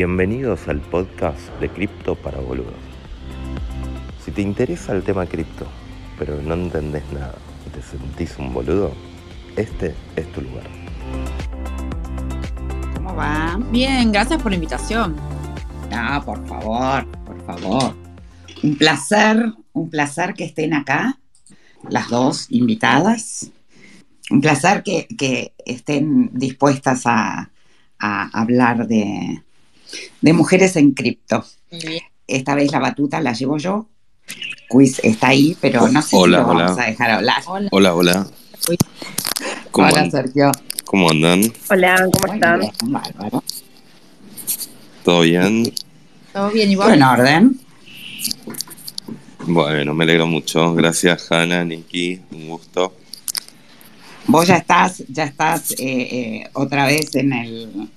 Bienvenidos al podcast de Cripto para Boludos. Si te interesa el tema cripto, pero no entendés nada y te sentís un boludo, este es tu lugar. ¿Cómo va? Bien, gracias por la invitación. Ah, por favor, por favor. Un placer, un placer que estén acá, las dos invitadas. Un placer que, estén dispuestas a hablar de, de mujeres en cripto. Esta vez la batuta la llevo yo. Quiz está ahí, pero no sé hola, si lo hola. vamos a dejar hablar. Hola, hola. ¿Cómo, Hola, Sergio. cómo andan? Hola, ¿cómo están? bárbaro. ¿Todo bien? ¿Todo bien, Todo Iván? en orden. Bueno, me alegro mucho. Gracias, Hanna, Niki. Un gusto. Vos ya estás, ya estás eh, eh, otra vez en el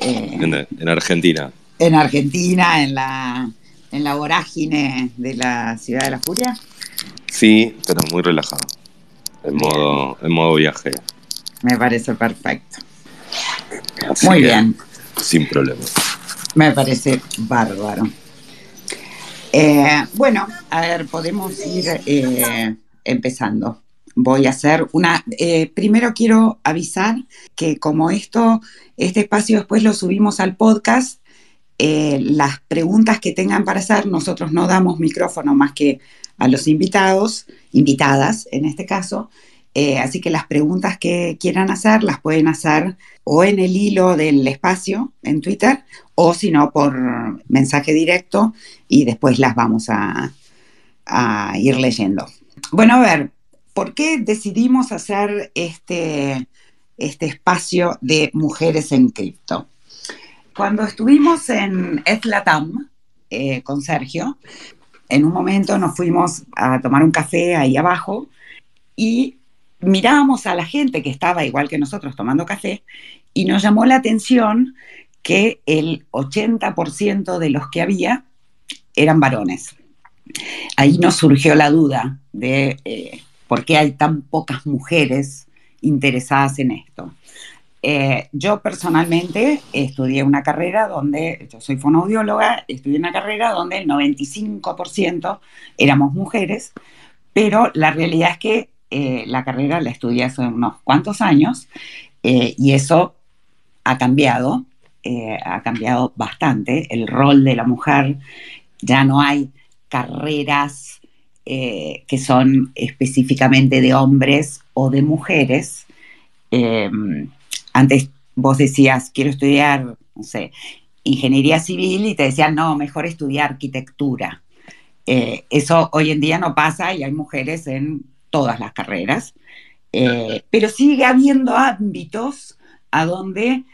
eh, En, en Argentina. en Argentina, en la en la vorágine de la ciudad de la furia. Sí, pero muy relajado. En modo, en modo viaje. Me parece perfecto. Así Muy bien. Sin problema. Me parece bárbaro. Eh, bueno, a ver, podemos ir eh, empezando. Voy a hacer una. eh, primero quiero avisar que, como esto, este espacio después lo subimos al podcast, eh, las preguntas que tengan para hacer, nosotros no damos micrófono más que a los invitados, invitadas en este caso. Eh, así que las preguntas que quieran hacer las pueden hacer o en el hilo del espacio en Twitter o si no por mensaje directo y después las vamos a, a ir leyendo. Bueno, a ver, ¿por qué decidimos hacer este, este espacio de mujeres en cripto? Cuando estuvimos en Ethlatam eh, con Sergio, en un momento nos fuimos a tomar un café ahí abajo y mirábamos a la gente que estaba igual que nosotros tomando café y nos llamó la atención que el 80% de los que había eran varones. Ahí nos surgió la duda de eh, por qué hay tan pocas mujeres interesadas en esto. Eh, yo personalmente estudié una carrera donde, yo soy fonoaudióloga, estudié una carrera donde el 95% éramos mujeres, pero la realidad es que eh, la carrera la estudié hace unos cuantos años eh, y eso ha cambiado, ha cambiado bastante. El rol de la mujer, ya no hay carreras eh, que son específicamente de hombres o de mujeres. Eh, antes vos decías, quiero estudiar, no sé, ingeniería civil y te decían, no, mejor estudiar arquitectura. Eh, eso hoy en día no pasa y hay mujeres en todas las carreras, pero sigue habiendo ámbitos a donde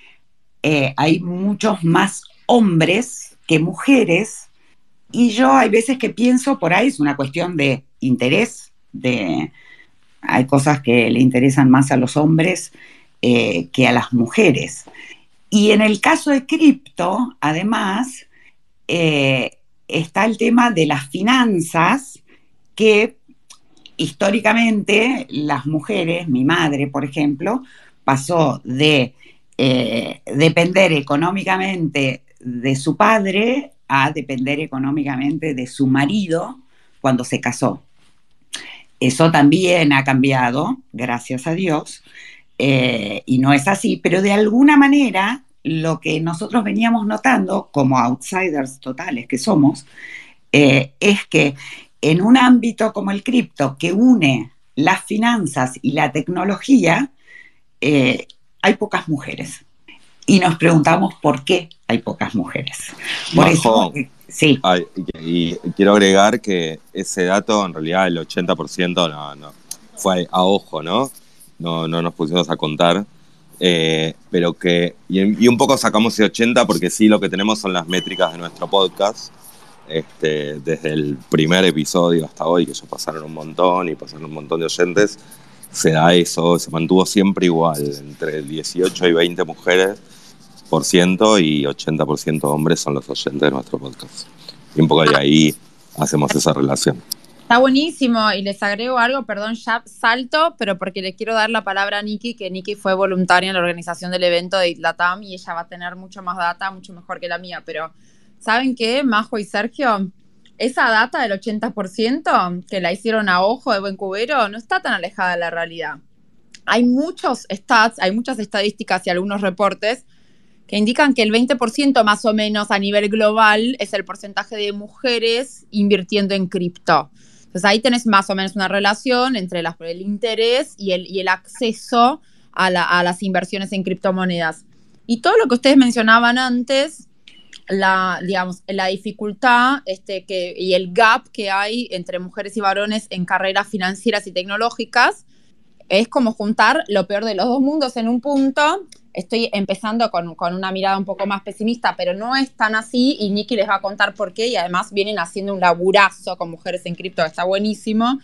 hay muchos más hombres que mujeres y yo hay veces que pienso por ahí es una cuestión de interés, de hay cosas que le interesan más a los hombres eh, que a las mujeres. Y en el caso de cripto, además, eh, está el tema de las finanzas que históricamente las mujeres, mi madre, por ejemplo, pasó de eh, depender económicamente de su padre a depender económicamente de su marido cuando se casó. Eso también ha cambiado, gracias a Dios, eh, y no es así, pero de alguna manera lo que nosotros veníamos notando como outsiders totales que somos, eh, es que en un ámbito como el cripto que une las finanzas y la tecnología, eh, hay pocas mujeres. Y nos preguntamos por qué hay pocas mujeres. Por Majo. eso, eh, sí, Ay, y, y quiero agregar que ese dato, en realidad, el 80% no, no, fue a ojo, ¿no? No, no nos pusimos a contar. Eh, pero que, y, y un poco sacamos ese 80 porque sí, lo que tenemos son las métricas de nuestro podcast. Este, desde el primer episodio hasta hoy, que ya pasaron un montón y pasaron un montón de oyentes, se da eso, se mantuvo siempre igual, entre 18 y 20 mujeres y 80% hombres son los oyentes de nuestro podcast. Y un poco de ahí hacemos esa relación. Está buenísimo y les agrego algo, perdón, ya salto, pero porque le quiero dar la palabra a Nikki, que Nikki fue voluntaria en la organización del evento de Itlatam y ella va a tener mucho más data, mucho mejor que la mía, pero ¿saben qué, Majo y Sergio? Esa data del 80% que la hicieron a ojo de buen cubero no está tan alejada de la realidad. Hay muchos stats, hay muchas estadísticas y algunos reportes que indican que el 20% más o menos a nivel global es el porcentaje de mujeres invirtiendo en cripto. Entonces ahí tenés más o menos una relación entre el interés y el, acceso a, las inversiones en criptomonedas. Y todo lo que ustedes mencionaban antes, la, dificultad este, y el gap que hay entre mujeres y varones en carreras financieras y tecnológicas, es como juntar lo peor de los dos mundos en un punto estoy empezando con, una mirada un poco más pesimista, pero no es tan así y Nikki les va a contar por qué y además vienen haciendo un laburazo con mujeres en cripto, que está buenísimo.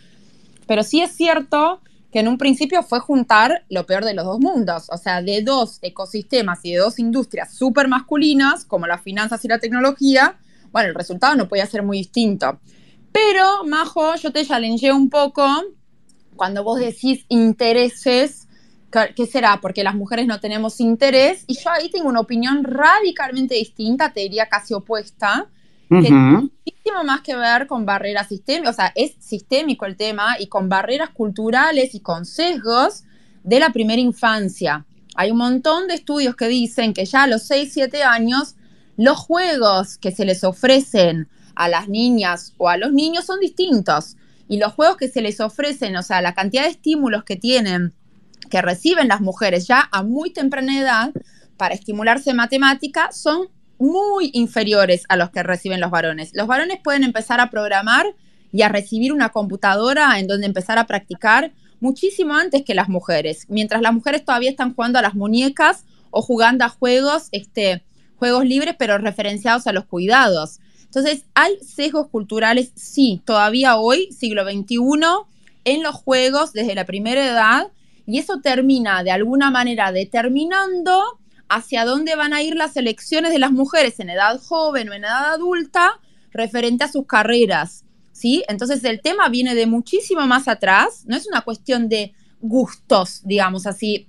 Pero sí es cierto que en un principio fue juntar lo peor de los dos mundos, o sea, de dos ecosistemas y de dos industrias súper masculinas, como las finanzas y la tecnología, bueno, el resultado no podía ser muy distinto. Pero, Majo, yo te challengeé un poco cuando vos decís intereses ¿Qué será? Porque las mujeres no tenemos interés. Y yo ahí tengo una opinión radicalmente distinta, te diría casi opuesta, que tiene muchísimo más que ver con barreras sistémicas, o sea, es sistémico el tema, y con barreras culturales y con sesgos de la primera infancia. Hay un montón de estudios que dicen que ya a los 6, 7 años, los juegos que se les ofrecen a las niñas o a los niños son distintos. Y los juegos que se les ofrecen, o sea, la cantidad de estímulos que tienen que reciben las mujeres ya a muy temprana edad para estimularse matemática son muy inferiores a los que reciben los varones. Los varones pueden empezar a programar y a recibir una computadora en donde empezar a practicar muchísimo antes que las mujeres, mientras las mujeres todavía están jugando a las muñecas o jugando a juegos, este, juegos libres pero referenciados a los cuidados. Entonces, hay sesgos culturales, sí, todavía hoy, siglo XXI, en los juegos desde la primera edad y eso termina de alguna manera determinando hacia dónde van a ir las elecciones de las mujeres en edad joven o en edad adulta referente a sus carreras. ¿sí? Entonces el tema viene de muchísimo más atrás, no es una cuestión de gustos, digamos así,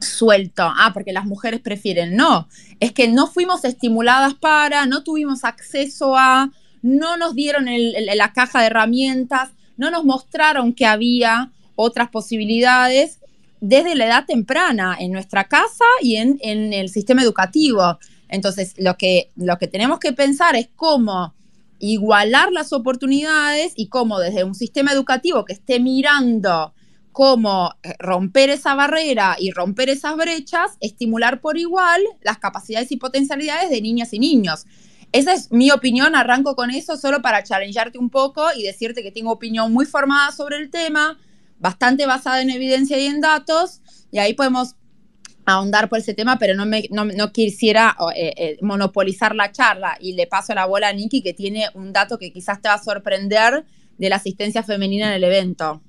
suelto, ah, porque las mujeres prefieren, no, es que no fuimos estimuladas para, no tuvimos acceso a, no nos dieron la caja de herramientas, no nos mostraron que había otras posibilidades desde la edad temprana en nuestra casa y en, el sistema educativo. Entonces, lo que, lo que tenemos que pensar es cómo igualar las oportunidades y cómo desde un sistema educativo que esté mirando cómo eh, romper esa barrera y romper esas brechas, estimular por igual las capacidades y potencialidades de niñas y niños. Esa es mi opinión, arranco con eso solo para challengearte un poco y decirte que tengo opinión muy formada sobre el tema, bastante basada en evidencia y en datos, y ahí podemos ahondar por ese tema, pero no, me, no, quisiera eh, eh, monopolizar la charla. Y le paso la bola a Nikki, que tiene un dato que quizás te va a sorprender de la asistencia femenina en el evento.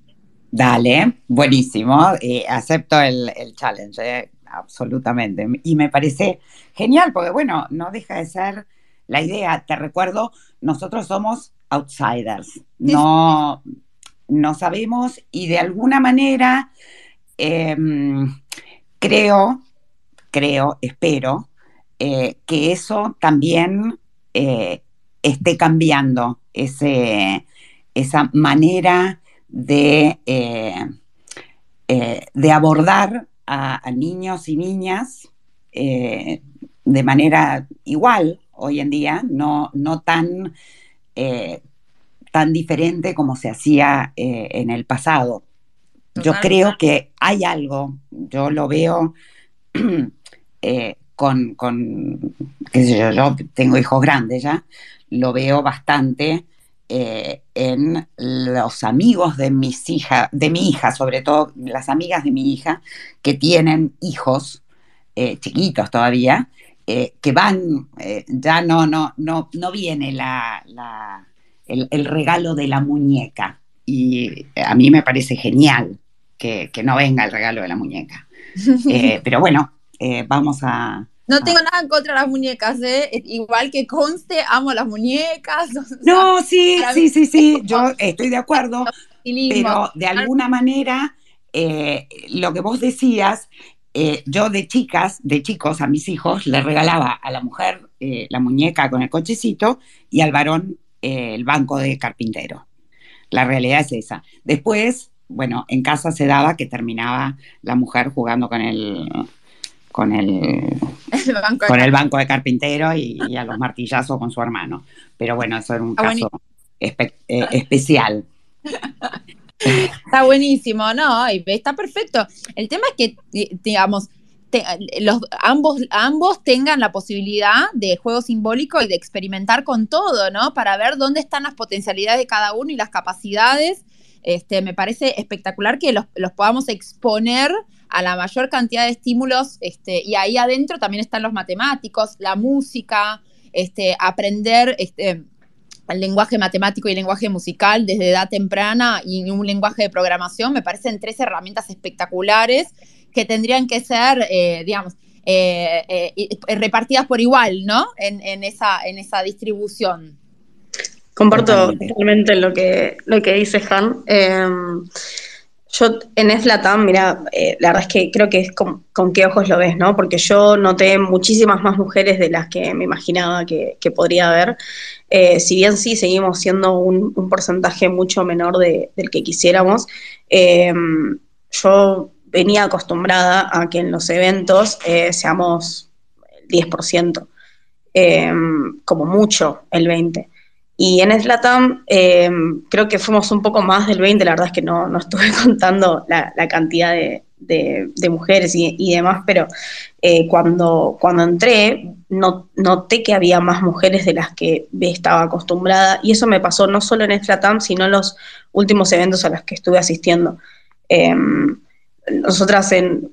Dale, buenísimo. Eh, acepto el, challenge, absolutamente. Y me parece genial, porque bueno, no deja de ser la idea. Te recuerdo, nosotros somos outsiders. No, no sabemos y de alguna manera em, creo, creo, espero eh, que eso también eh, esté cambiando ese, esa manera de, eh, de abordar a, niños y niñas de manera igual hoy en día, no, no tan tan diferente como se hacía eh, en el pasado. Yo creo que hay algo, yo lo veo eh, con, qué sé yo, yo tengo hijos grandes ya, lo veo bastante eh, en los amigos de mis hijas, de mi hija, sobre todo las amigas de mi hija, que tienen hijos chiquitos todavía, que van, ya no, no, no, no viene la el, regalo de la muñeca. Y a mí me parece genial que, no venga el regalo de la muñeca. Eh, pero bueno, eh, vamos a, No tengo nada en contra de las muñecas, ¿eh? Igual que conste, amo las muñecas. no, sí, sí, sí, sí, yo estoy de acuerdo, pero de alguna manera eh, lo que vos decías, eh, yo de chicas, de chicos, a mis hijos, les regalaba a la mujer eh, la muñeca con el cochecito y al varón el banco de carpintero. La realidad es esa. Después, bueno, en casa se daba que terminaba la mujer jugando con el con el, banco, con de el banco de carpintero y, a los martillazos con su hermano. Pero bueno, eso era un ah, caso eh, especial. Está buenísimo, ¿no? Está perfecto. El tema es que, digamos, los, ambos, ambos tengan la posibilidad de juego simbólico y de experimentar con todo, ¿no? Para ver dónde están las potencialidades de cada uno y las capacidades. Este, me parece espectacular que los, los podamos exponer a la mayor cantidad de estímulos, este, y ahí adentro también están los matemáticos, la música, este, aprender este, el lenguaje matemático y el lenguaje musical desde edad temprana y un lenguaje de programación, me parecen tres herramientas espectaculares que tendrían que ser, eh, digamos, eh, eh, repartidas por igual, ¿no? En, esa, en esa distribución. Comparto totalmente lo que, lo que dice Han. Em, yo en Eslatam, mira, eh, la verdad es que creo que es con, qué ojos lo ves, ¿no? Porque yo noté muchísimas más mujeres de las que me imaginaba que, podría haber. Eh, si bien sí seguimos siendo un, porcentaje mucho menor del que quisiéramos, em, yo venía acostumbrada a que en los eventos eh, seamos el 10%, em, como mucho el 20%. Y en Slatam eh, creo que fuimos un poco más del 20, la verdad es que no, no estuve contando la, cantidad de, mujeres y, demás, pero eh, cuando, cuando entré no, noté que había más mujeres de las que estaba acostumbrada y eso me pasó no solo en Slatam, sino en los últimos eventos a los que estuve asistiendo. Em, nosotras en,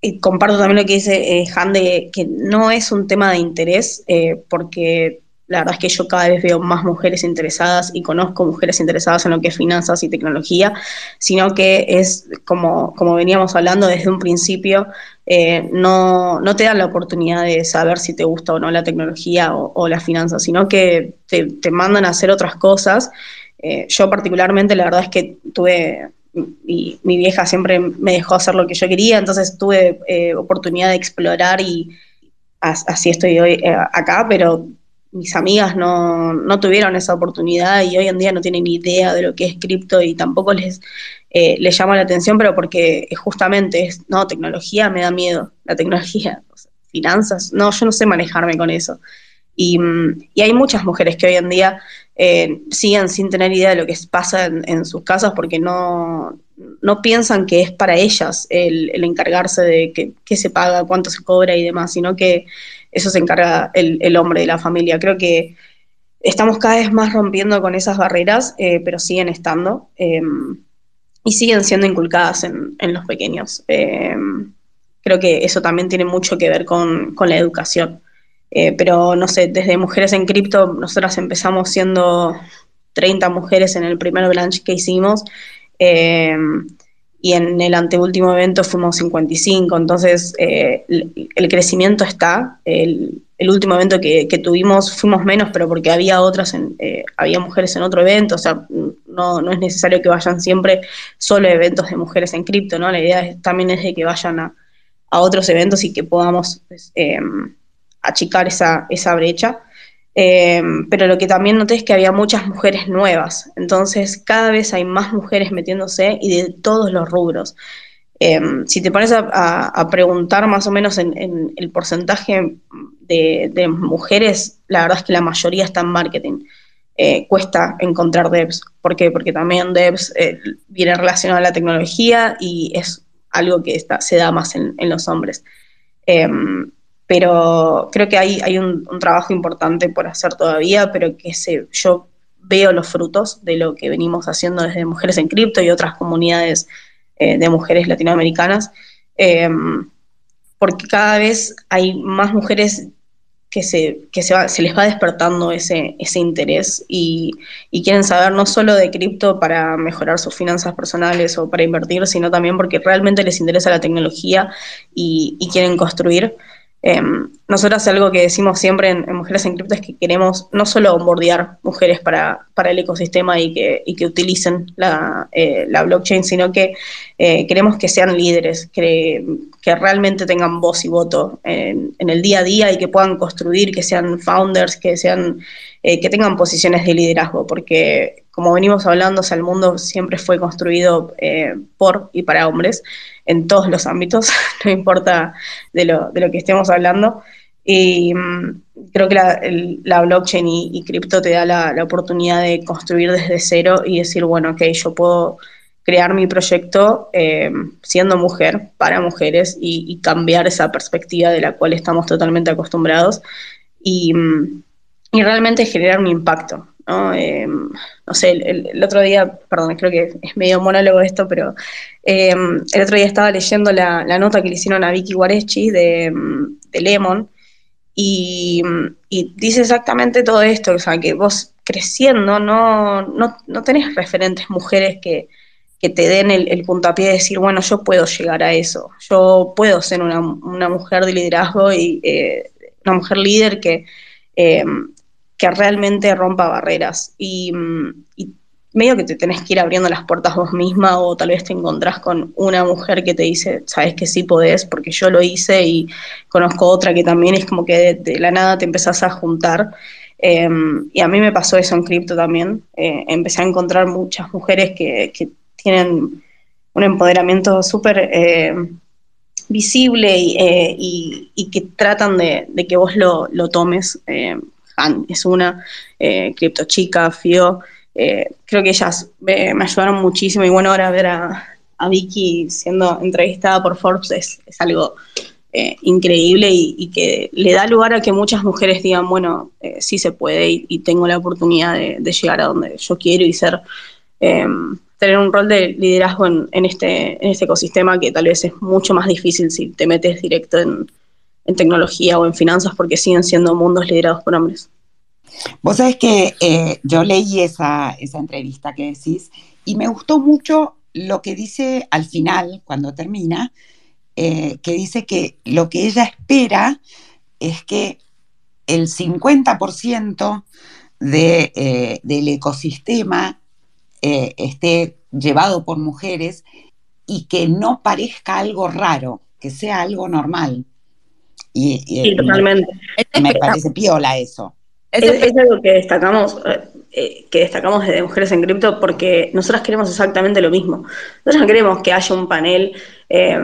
y comparto también lo que dice eh, Han de que no es un tema de interés, eh, porque la verdad es que yo cada vez veo más mujeres interesadas y conozco mujeres interesadas en lo que es finanzas y tecnología, sino que es como, como veníamos hablando desde un principio, eh, no, no, te dan la oportunidad de saber si te gusta o no la tecnología o, la finanza, sino que te, mandan a hacer otras cosas. Eh, yo particularmente, la verdad es que tuve, mi, mi, vieja siempre me dejó hacer lo que yo quería, entonces tuve eh, oportunidad de explorar y así estoy hoy acá, pero mis amigas no, tuvieron esa oportunidad y hoy en día no tienen ni idea de lo que es cripto y tampoco les, eh, les llama la atención, pero porque justamente es, no, tecnología me da miedo, la tecnología, finanzas, no, yo no sé manejarme con eso. Y, hay muchas mujeres que hoy en día eh, siguen sin tener idea de lo que pasa en, sus casas porque no, no, piensan que es para ellas el, encargarse de qué se paga, cuánto se cobra y demás, sino que eso se encarga el, hombre de la familia. Creo que estamos cada vez más rompiendo con esas barreras, eh, pero siguen estando em, y siguen siendo inculcadas en, los pequeños. Em, creo que eso también tiene mucho que ver con, la educación. Eh, pero no sé, desde Mujeres en Cripto, nosotras empezamos siendo 30 mujeres en el primer branch que hicimos. Em, y en el anteúltimo evento fuimos 55, entonces eh, el, crecimiento está. El, último evento que, tuvimos fuimos menos, pero porque había otras, eh, había mujeres en otro evento, o sea, no, no, es necesario que vayan siempre solo eventos de mujeres en cripto, ¿no? La idea también es de que vayan a, otros eventos y que podamos pues, em, achicar esa, esa brecha. Eh, pero lo que también noté es que había muchas mujeres nuevas, entonces cada vez hay más mujeres metiéndose y de todos los rubros. Eh, si te pones a, preguntar más o menos en, el porcentaje de, mujeres, la verdad es que la mayoría está en marketing. Eh, cuesta encontrar devs. ¿Por qué? Porque también devs viene relacionado a la tecnología y es algo que está, se da más en, en los hombres pero creo que hay, hay un, trabajo importante por hacer todavía, pero que se, yo veo los frutos de lo que venimos haciendo desde Mujeres en Cripto y otras comunidades eh, de mujeres latinoamericanas, em, porque cada vez hay más mujeres que se, que se, se les va despertando ese, ese interés y, quieren saber no solo de cripto para mejorar sus finanzas personales o para invertir, sino también porque realmente les interesa la tecnología y, y quieren construir. Em, nosotras algo que decimos siempre en, Mujeres en Cripto es que queremos no solo onboardear mujeres para, para el ecosistema y que, y que utilicen la, eh, blockchain, sino que eh, queremos que sean líderes, que, que, realmente tengan voz y voto en, el día a día y que puedan construir, que sean founders, que, sean, eh, que tengan posiciones de liderazgo, porque como venimos hablando, el mundo siempre fue construido por y para hombres en todos los ámbitos, no importa de lo, de lo que estemos hablando. Y mm, creo que la, blockchain y, cripto te da la, oportunidad de construir desde cero y decir, bueno, ok, yo puedo crear mi proyecto eh, siendo mujer, para mujeres, y, cambiar esa perspectiva de la cual estamos totalmente acostumbrados y, mm, y realmente generar un impacto. ¿no? Em, no sé, el, otro día, perdón, creo que es medio monólogo esto, pero em, el otro día estaba leyendo la, nota que le hicieron a Vicky Guareschi de, Lemon y, dice exactamente todo esto, o sea, que vos creciendo no, no, tenés referentes mujeres que, te den el, puntapié de decir, bueno, yo puedo llegar a eso, yo puedo ser una, mujer de liderazgo y eh, una mujer líder que em, que realmente rompa barreras. Y, medio que te tenés que ir abriendo las puertas vos misma o tal vez te encontrás con una mujer que te dice, sabes que sí podés, porque yo lo hice y conozco otra que también es como que de, la nada te empezás a juntar. Em, y a mí me pasó eso en cripto también. Eh, empecé a encontrar muchas mujeres que, tienen un empoderamiento súper eh, visible eh, y, que tratan de, que vos lo, lo tomes es una, eh, Crypto Chica, Fio, eh, creo que ellas me, ayudaron muchísimo y bueno, ahora ver a, Vicky siendo entrevistada por Forbes es, algo eh, increíble y, que le da lugar a que muchas mujeres digan, bueno, eh, sí se puede y, tengo la oportunidad de, llegar a donde yo quiero y ser em, tener un rol de liderazgo en, este, en este ecosistema que tal vez es mucho más difícil si te metes directo en tecnología o en finanzas porque siguen siendo mundos liderados por hombres. Vos sabés que eh, yo leí esa, esa entrevista que decís y me gustó mucho lo que dice al final, cuando termina, eh, que dice que lo que ella espera es que el 50% de, eh, del ecosistema esté llevado por mujeres y que no parezca algo raro, que sea algo normal. Y, sí, totalmente. Me, parece piola eso. Es, algo que destacamos, eh, que destacamos desde Mujeres en Cripto porque nosotras queremos exactamente lo mismo. Nosotros no queremos que haya un panel eh,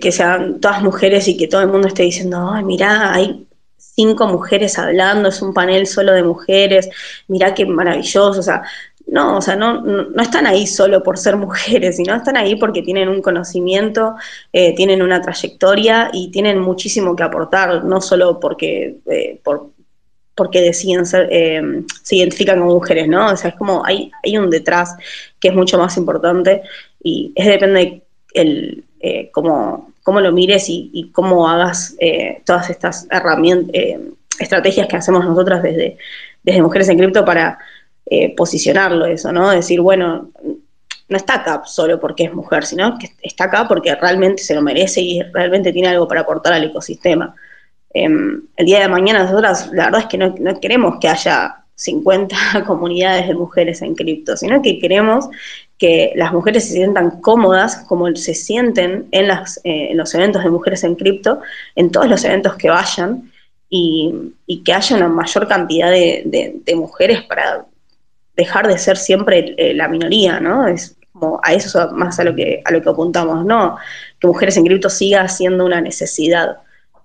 que sean todas mujeres y que todo el mundo esté diciendo, ay, mirá, hay cinco mujeres hablando, es un panel solo de mujeres, mirá qué maravilloso. O sea, no, o sea, no, no, están ahí solo por ser mujeres, sino están ahí porque tienen un conocimiento, eh, tienen una trayectoria y tienen muchísimo que aportar, no solo porque, eh, por, porque deciden ser, eh, se identifican como mujeres, ¿no? O sea, es como hay, hay un detrás que es mucho más importante y es depende el, cómo, cómo, lo mires y, y cómo hagas todas estas herramientas, estrategias que hacemos nosotras desde, desde Mujeres en Cripto para eh, posicionarlo eso, ¿no? Decir, bueno, no está acá solo porque es mujer, sino que está acá porque realmente se lo merece y realmente tiene algo para aportar al ecosistema. Em, el día de mañana nosotras, la verdad es que no, queremos que haya 50 comunidades de mujeres en cripto, sino que queremos que las mujeres se sientan cómodas como se sienten en, las, eh, en los eventos de mujeres en cripto, en todos los eventos que vayan, y, que haya una mayor cantidad de, mujeres para dejar de ser siempre eh, la minoría, ¿no? Es como a eso más a lo que a lo que apuntamos, no que mujeres en cripto siga siendo una necesidad,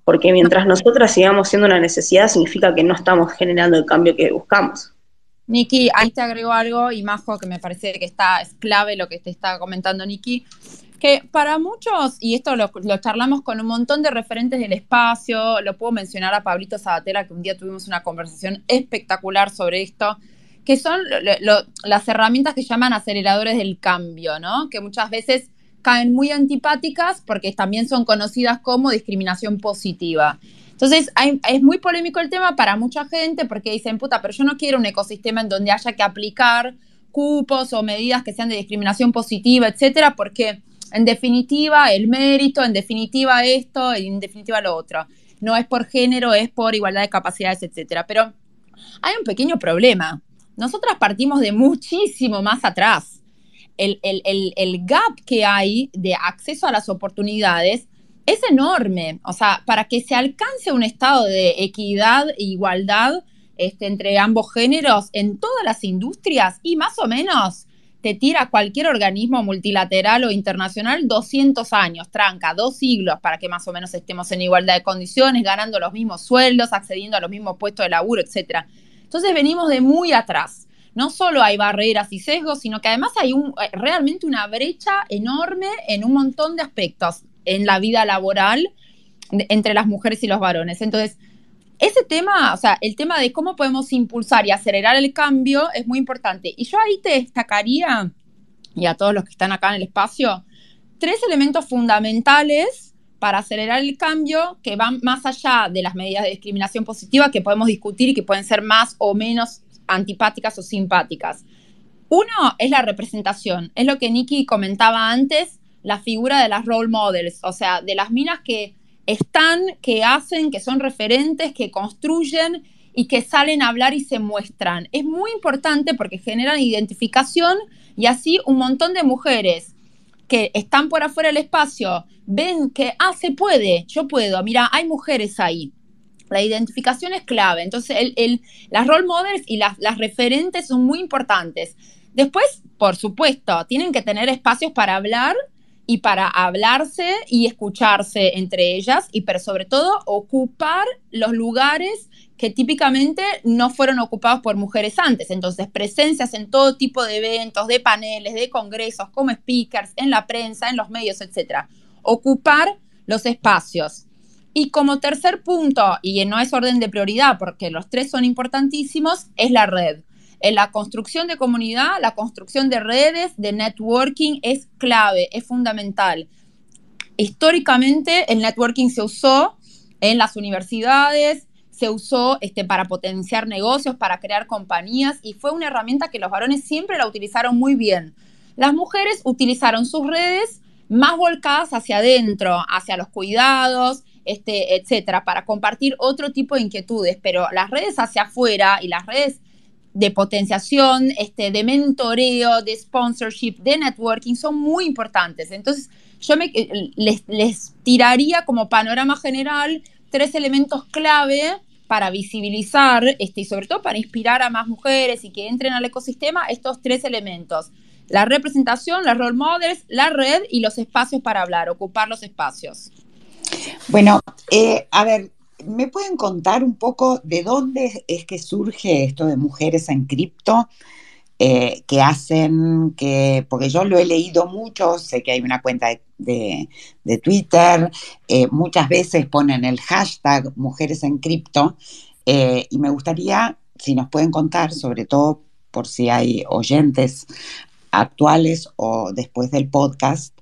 porque mientras nosotras sigamos siendo una necesidad significa que no estamos generando el cambio que buscamos. Niki, ahí te agrego algo y Majo, que me parece que está, es clave lo que te está comentando Niki, que para muchos, y esto lo, charlamos con un montón de referentes del espacio, lo puedo mencionar a Pablito Sabatera, que un día tuvimos una conversación espectacular sobre esto, que son las herramientas que llaman aceleradores del cambio, ¿no? Que muchas veces caen muy antipáticas porque también son conocidas como discriminación positiva. Entonces, es muy polémico el tema para mucha gente porque dicen, puta, pero yo no quiero un ecosistema en donde haya que aplicar cupos o medidas que sean de discriminación positiva, etcétera, porque en definitiva el mérito, en definitiva esto, en definitiva lo otro. no es por género, es por igualdad de capacidades, etcétera. Pero hay un pequeño problema. Nosotras partimos de muchísimo más atrás. El, gap que hay de acceso a las oportunidades es enorme. O sea, para que se alcance un estado de equidad e igualdad este, entre ambos géneros en todas las industrias y más o menos te tira cualquier organismo multilateral o internacional 200 años, tranca, dos siglos para que más o menos estemos en igualdad de condiciones, ganando los mismos sueldos, accediendo a los mismos puestos de laburo, etc. Entonces venimos de muy atrás. No solo hay barreras y sesgos, sino que además hay un, eh, realmente una brecha enorme en un montón de aspectos en la vida laboral entre las mujeres y los varones. Entonces, ese tema, o sea, el tema de cómo podemos impulsar y acelerar el cambio es muy importante. Y yo ahí te destacaría, y a todos los que están acá en el espacio, tres elementos fundamentales para acelerar el cambio que van más allá de las medidas de discriminación positiva que podemos discutir y que pueden ser más o menos antipáticas o simpáticas. Uno es la representación, es lo que Nikki comentaba antes, la figura de las role models, o sea, de las minas que están, que hacen, que son referentes, que construyen y que salen a hablar y se muestran. Es muy importante porque generan identificación y así un montón de mujeres que están por afuera del espacio ven que, ah, se puede, yo puedo, mira, hay mujeres ahí. La identificación es clave. Entonces, el, las role models y las, las referentes son muy importantes. Después, por supuesto, tienen que tener espacios para hablar y para hablarse y escucharse entre ellas y pero sobre todo ocupar los lugares que típicamente no fueron ocupados por mujeres antes. Entonces, presencias en todo tipo de eventos, de paneles, de congresos, como speakers, en la prensa, en los medios, etc. Ocupar los espacios. Y como tercer punto, y no es orden de prioridad porque los tres son importantísimos, es la red. En la construcción de comunidad, la construcción de redes, de networking es clave, es fundamental. Históricamente el networking se usó en las universidades, se usó este, para potenciar negocios, para crear compañías y fue una herramienta que los varones siempre la utilizaron muy bien. Las mujeres utilizaron sus redes más volcadas hacia adentro, hacia los cuidados, este, etcétera, para compartir otro tipo de inquietudes, pero las redes hacia afuera y las redes de potenciación, este, de mentoreo, de sponsorship, de networking, son muy importantes. Entonces, yo me, eh, les, tiraría como panorama general tres elementos clave para visibilizar este, y sobre todo para inspirar a más mujeres y que entren al ecosistema estos tres elementos. La representación, las role models, la red y los espacios para hablar, ocupar los espacios. Bueno, eh, a ver, ¿me pueden contar un poco de dónde es que surge esto de mujeres en cripto? Eh, que hacen que, porque yo lo he leído mucho, sé que hay una cuenta de, Twitter, eh, muchas veces ponen el hashtag mujeres en cripto, y me gustaría, si nos pueden contar, sobre todo por si hay oyentes actuales o después del podcast,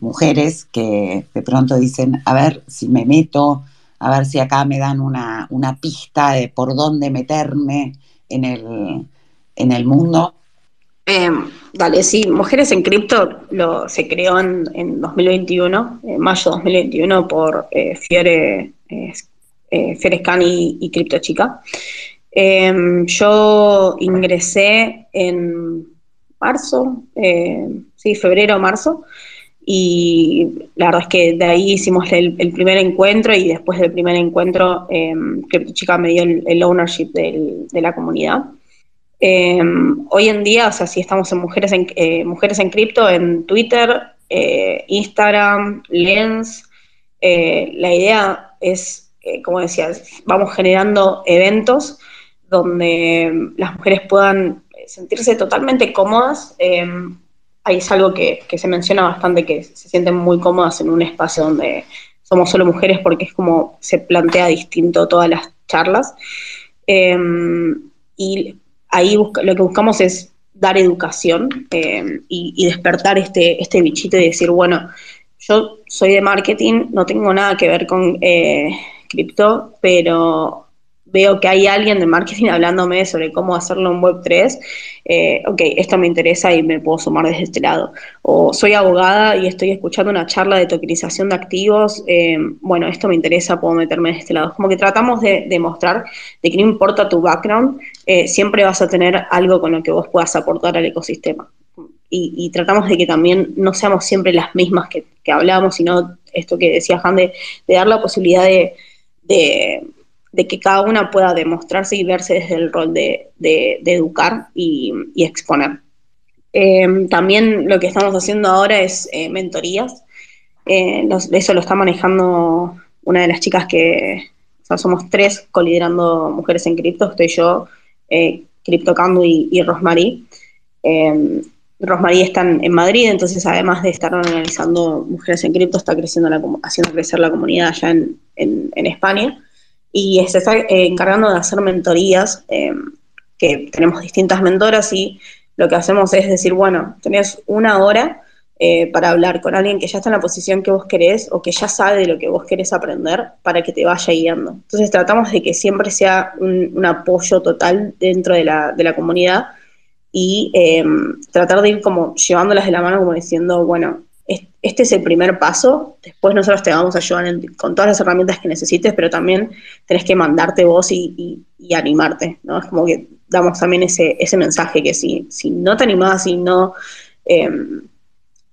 mujeres que de pronto dicen, a ver si me meto a ver si acá me dan una, pista de por dónde meterme en el, en el mundo. Eh, dale, sí, Mujeres en Cripto lo, se creó en, 2021, en mayo de 2021, por eh, Fiore, eh, eh y, y Cripto Chica. Em, yo ingresé en marzo, sí, febrero, marzo, y la verdad es que de ahí hicimos el, primer encuentro y después del primer encuentro eh, Chica me dio el, ownership de la comunidad. Em, hoy en día, o sea, si estamos en Mujeres en, eh, Mujeres en Cripto, en Twitter, eh, Instagram, Lens, eh, la idea es, como decía, vamos generando eventos donde las mujeres puedan sentirse totalmente cómodas em, ahí es algo que, se menciona bastante, que se sienten muy cómodas en un espacio donde somos solo mujeres porque es como se plantea distinto todas las charlas. Em, y ahí lo que buscamos es dar educación em, y, despertar este, este bichito y decir, bueno, yo soy de marketing, no tengo nada que ver con eh, cripto, pero veo que hay alguien de marketing hablándome sobre cómo hacerlo en Web3, eh, ok, esto me interesa y me puedo sumar desde este lado. O soy abogada y estoy escuchando una charla de tokenización de activos, eh, bueno, esto me interesa, puedo meterme de este lado. Como que tratamos de demostrar de, que no importa tu background, eh, siempre vas a tener algo con lo que vos puedas aportar al ecosistema. Y, tratamos de que también no seamos siempre las mismas que, que hablábamos, sino esto que decía Han, de, dar la posibilidad de de que cada una pueda demostrarse y verse desde el rol de, educar y, exponer. Em, también lo que estamos haciendo ahora es eh, mentorías. Eh, eso lo está manejando una de las chicas que, somos tres coliderando mujeres en cripto, estoy yo, eh, CryptoCandu y, y Rosmarie. Eh, Rosmarie está en, Madrid, entonces además de estar analizando mujeres en cripto, está creciendo la, haciendo crecer la comunidad allá en, en España y se está eh, encargando de hacer mentorías, eh, que tenemos distintas mentoras y lo que hacemos es decir, bueno, tenés una hora eh, para hablar con alguien que ya está en la posición que vos querés o que ya sabe de lo que vos querés aprender para que te vaya guiando. Entonces tratamos de que siempre sea un, apoyo total dentro de la, de la comunidad y tratar de ir como llevándolas de la mano como diciendo, bueno, este es el primer paso, después nosotros te vamos a ayudar con todas las herramientas que necesites, pero también tenés que mandarte vos y, animarte, ¿no? Es como que damos también ese, mensaje que si, si no te animás y no, em,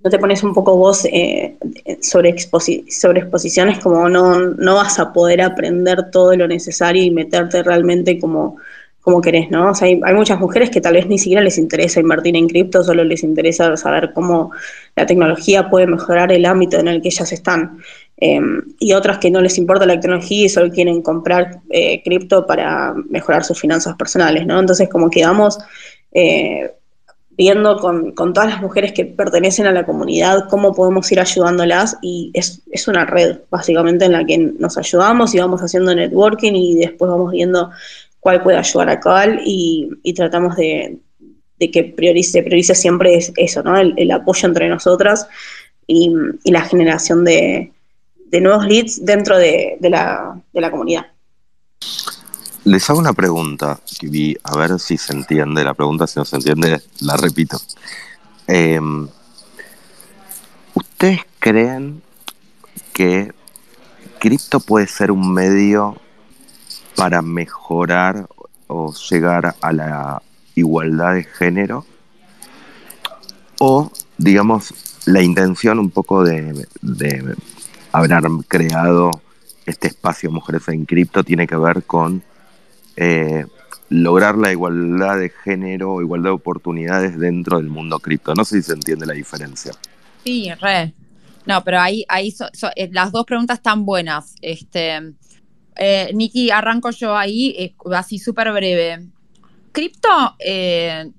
no te pones un poco vos eh, sobre, sobre exposiciones, como no, no vas a poder aprender todo lo necesario y meterte realmente como como querés, ¿no? O sea, hay, muchas mujeres que tal vez ni siquiera les interesa invertir en cripto, solo les interesa saber cómo la tecnología puede mejorar el ámbito en el que ellas están. Em, y otras que no les importa la tecnología y solo quieren comprar eh, cripto para mejorar sus finanzas personales, ¿no? Entonces, como que vamos eh, viendo con, todas las mujeres que pertenecen a la comunidad cómo podemos ir ayudándolas y es, es una red, básicamente, en la que nos ayudamos y vamos haciendo networking y después vamos viendo cuál puede ayudar a cuál y, tratamos de, que priorice, priorice siempre es eso, ¿no? El, apoyo entre nosotras y, la generación de, nuevos leads dentro de, la, comunidad. Les hago una pregunta, a ver si se entiende la pregunta, si no se entiende, la repito. Em, ¿Ustedes creen que cripto puede ser un medio para mejorar o llegar a la igualdad de género o digamos la intención un poco de, haber creado este espacio Mujeres en Cripto tiene que ver con eh, lograr la igualdad de género o igualdad de oportunidades dentro del mundo cripto. No sé si se entiende la diferencia. Sí, re. No, pero ahí, ahí eh, las dos preguntas están buenas. Este, eh, Nikki, arranco yo ahí, eh, así súper breve. Cripto, eh,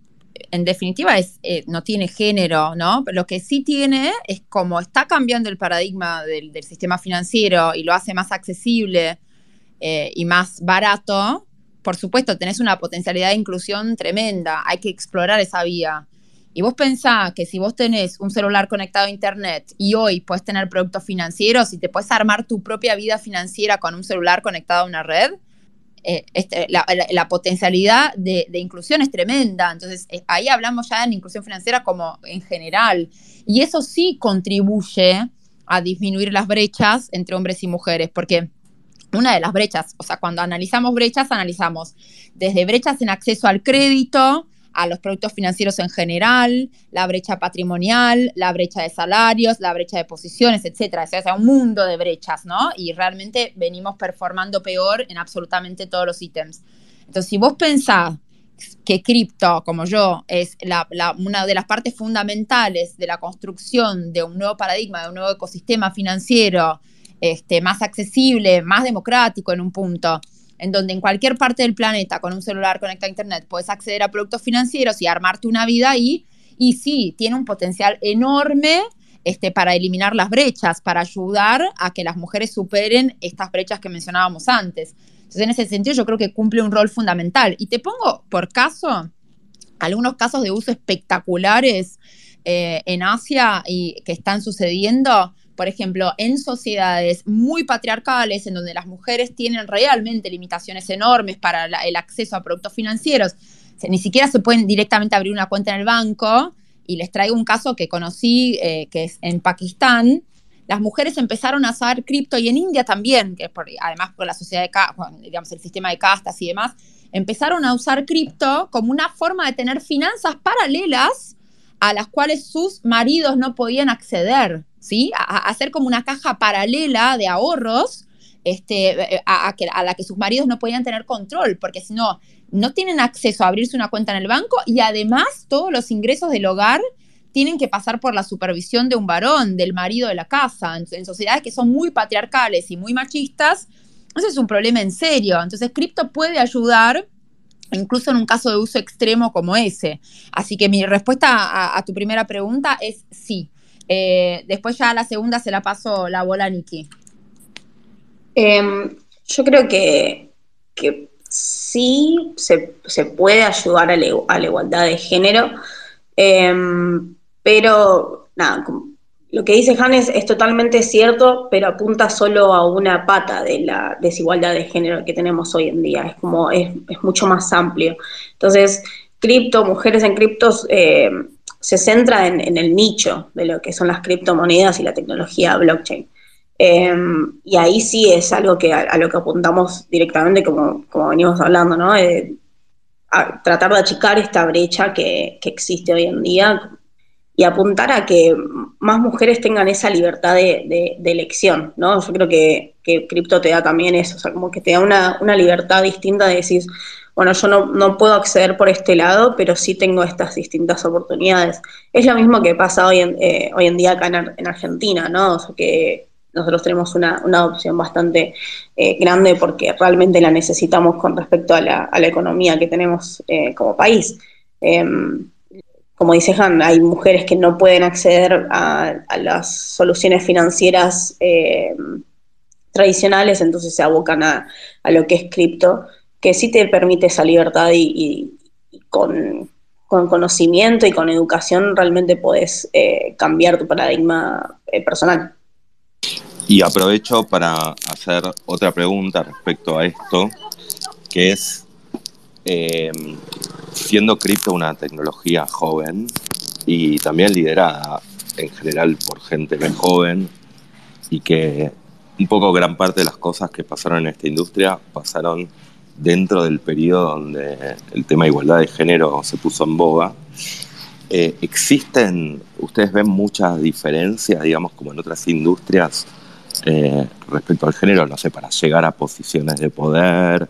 en definitiva, es, eh, no tiene género, ¿no? lo que sí tiene es como está cambiando el paradigma del, sistema financiero y lo hace más accesible y más barato, por supuesto, tenés una potencialidad de inclusión tremenda. Hay que explorar esa vía. Y vos pensás que si vos tenés un celular conectado a Internet y hoy puedes tener productos financieros y te puedes armar tu propia vida financiera con un celular conectado a una red, eh, este, la, potencialidad de, inclusión es tremenda. Entonces, eh, ahí hablamos ya en inclusión financiera como en general. Y eso sí contribuye a disminuir las brechas entre hombres y mujeres, porque una de las brechas, o sea, cuando analizamos brechas, analizamos desde brechas en acceso al crédito, a los productos financieros en general, la brecha patrimonial, la brecha de salarios, la brecha de posiciones, etcétera. O sea, un mundo de brechas, ¿no? Y realmente venimos performando peor en absolutamente todos los ítems. Entonces, si vos pensás que cripto, como yo, es una de las partes fundamentales de la construcción de un nuevo paradigma, de un nuevo ecosistema financiero este, más accesible, más democrático en un punto, en donde en cualquier parte del planeta con un celular conectado a Internet puedes acceder a productos financieros y armarte una vida ahí. Y sí, tiene un potencial enorme este, para eliminar las brechas, para ayudar a que las mujeres superen estas brechas que mencionábamos antes. Entonces, en ese sentido, yo creo que cumple un rol fundamental. Y te pongo por caso algunos casos de uso espectaculares eh, en Asia y que están sucediendo por ejemplo, en sociedades muy patriarcales, en donde las mujeres tienen realmente limitaciones enormes para el acceso a productos financieros, ni siquiera se pueden directamente abrir una cuenta en el banco, y les traigo un caso que conocí, eh, que es en Pakistán, las mujeres empezaron a usar cripto y en India también, que por, además por la sociedad de, digamos, el sistema de castas y demás, empezaron a usar cripto como una forma de tener finanzas paralelas a las cuales sus maridos no podían acceder, ¿sí? A, hacer como una caja paralela de ahorros este, a, a, la que sus maridos no podían tener control, porque si no, no tienen acceso a abrirse una cuenta en el banco y además todos los ingresos del hogar tienen que pasar por la supervisión de un varón, del marido de la casa. En, sociedades que son muy patriarcales y muy machistas, ese es un problema en serio. Entonces, cripto puede ayudar incluso en un caso de uso extremo como ese. Así que mi respuesta a, tu primera pregunta es sí. Eh, después ya a la segunda se la paso la bola a Nikki. Em, yo creo que, sí se, puede ayudar a la, igualdad de género. Em, pero, nada, lo que dice Hannes es totalmente cierto, pero apunta solo a una pata de la desigualdad de género que tenemos hoy en día. Es como, es, mucho más amplio. Entonces, cripto, mujeres en criptos, eh, se centra en, el nicho de lo que son las criptomonedas y la tecnología blockchain. Em, y ahí sí es algo que a, lo que apuntamos directamente, como, venimos hablando, ¿no? tratar de achicar esta brecha que existe hoy en día y apuntar a que más mujeres tengan esa libertad de, elección, ¿no? Yo creo que, que cripto te da también eso, o sea, como que te da una, libertad distinta de decir, bueno, yo no, puedo acceder por este lado, pero sí tengo estas distintas oportunidades. Es lo mismo que pasa hoy en, eh, hoy en día acá en, Argentina, ¿no? O sea, que nosotros tenemos una, una opción bastante eh, grande porque realmente la necesitamos con respecto a la, a la economía que tenemos eh, como país. Como dice Han, hay mujeres que no pueden acceder a, las soluciones financieras eh, tradicionales, entonces se abocan a, lo que es cripto, que sí te permite esa libertad y, con, conocimiento y con educación realmente puedes eh, cambiar tu paradigma eh, personal. Y aprovecho para hacer otra pregunta respecto a esto, que es, siendo cripto una tecnología joven y también liderada en general por gente muy joven y que un poco gran parte de las cosas que pasaron en esta industria pasaron dentro del periodo donde el tema de igualdad de género se puso en boga. Eh, ¿Existen, ustedes ven muchas diferencias, digamos, como en otras industrias eh, respecto al género, no sé, para llegar a posiciones de poder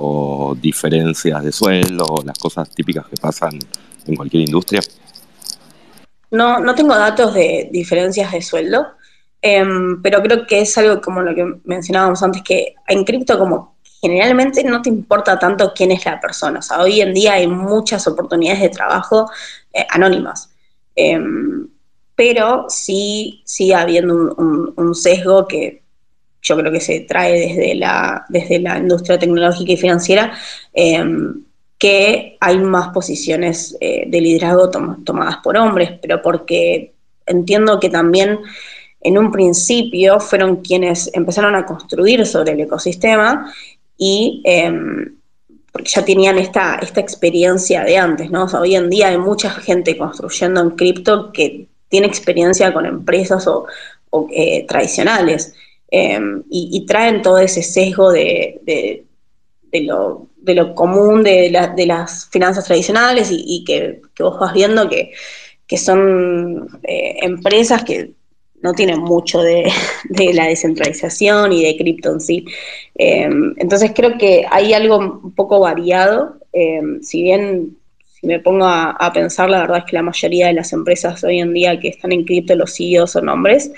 o diferencias de sueldo, o las cosas típicas que pasan en cualquier industria? No, no tengo datos de diferencias de sueldo, em, pero creo que es algo como lo que mencionábamos antes, que en cripto como generalmente no te importa tanto quién es la persona. O sea, hoy en día hay muchas oportunidades de trabajo eh, anónimas. Em, pero sí sigue habiendo un, sesgo que yo creo que se trae desde la, desde la industria tecnológica y financiera, em, que hay más posiciones eh, de liderazgo tomadas por hombres, pero porque entiendo que también en un principio fueron quienes empezaron a construir sobre el ecosistema y em, porque ya tenían esta, esta experiencia de antes, ¿no? hoy en día hay mucha gente construyendo en cripto que tiene experiencia con empresas o, eh, tradicionales. Em, y, traen todo ese sesgo de, de, lo, de lo, común de, de, las finanzas tradicionales y, que, vos vas viendo que, que son eh, empresas que no tienen mucho de, la descentralización y de cripto en sí. Em, entonces creo que hay algo un poco variado, em, si bien si me pongo a, pensar, la verdad es que la mayoría de las empresas hoy en día que están en cripto, los CEOs son hombres.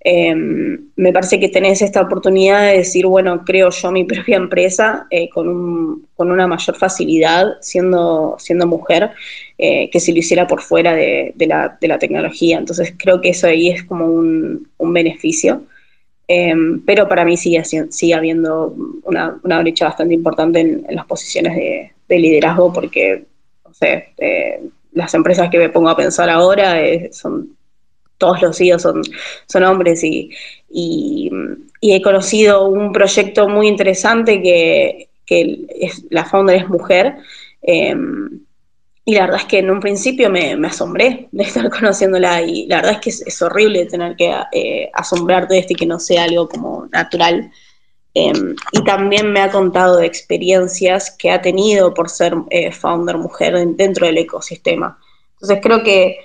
Em, me parece que tenés esta oportunidad de decir, bueno, creo yo mi propia empresa eh, con, un, con, una mayor facilidad siendo, siendo mujer eh, que si lo hiciera por fuera de, la, de, la, tecnología. Entonces creo que eso ahí es como un, un beneficio. Em, pero para mí sigue, sigue habiendo una, una brecha bastante importante en, en las posiciones de liderazgo porque eh, las empresas que me pongo a pensar ahora eh, son todos los CEOs son, son hombres y, he conocido un proyecto muy interesante que, es, la founder es mujer. Em, y la verdad es que en un principio me, asombré de estar conociéndola y la verdad es que es, horrible tener que eh, asombrarte de esto y que no sea algo como natural. Em, y también me ha contado de experiencias que ha tenido por ser eh, founder mujer dentro del ecosistema. Entonces creo que,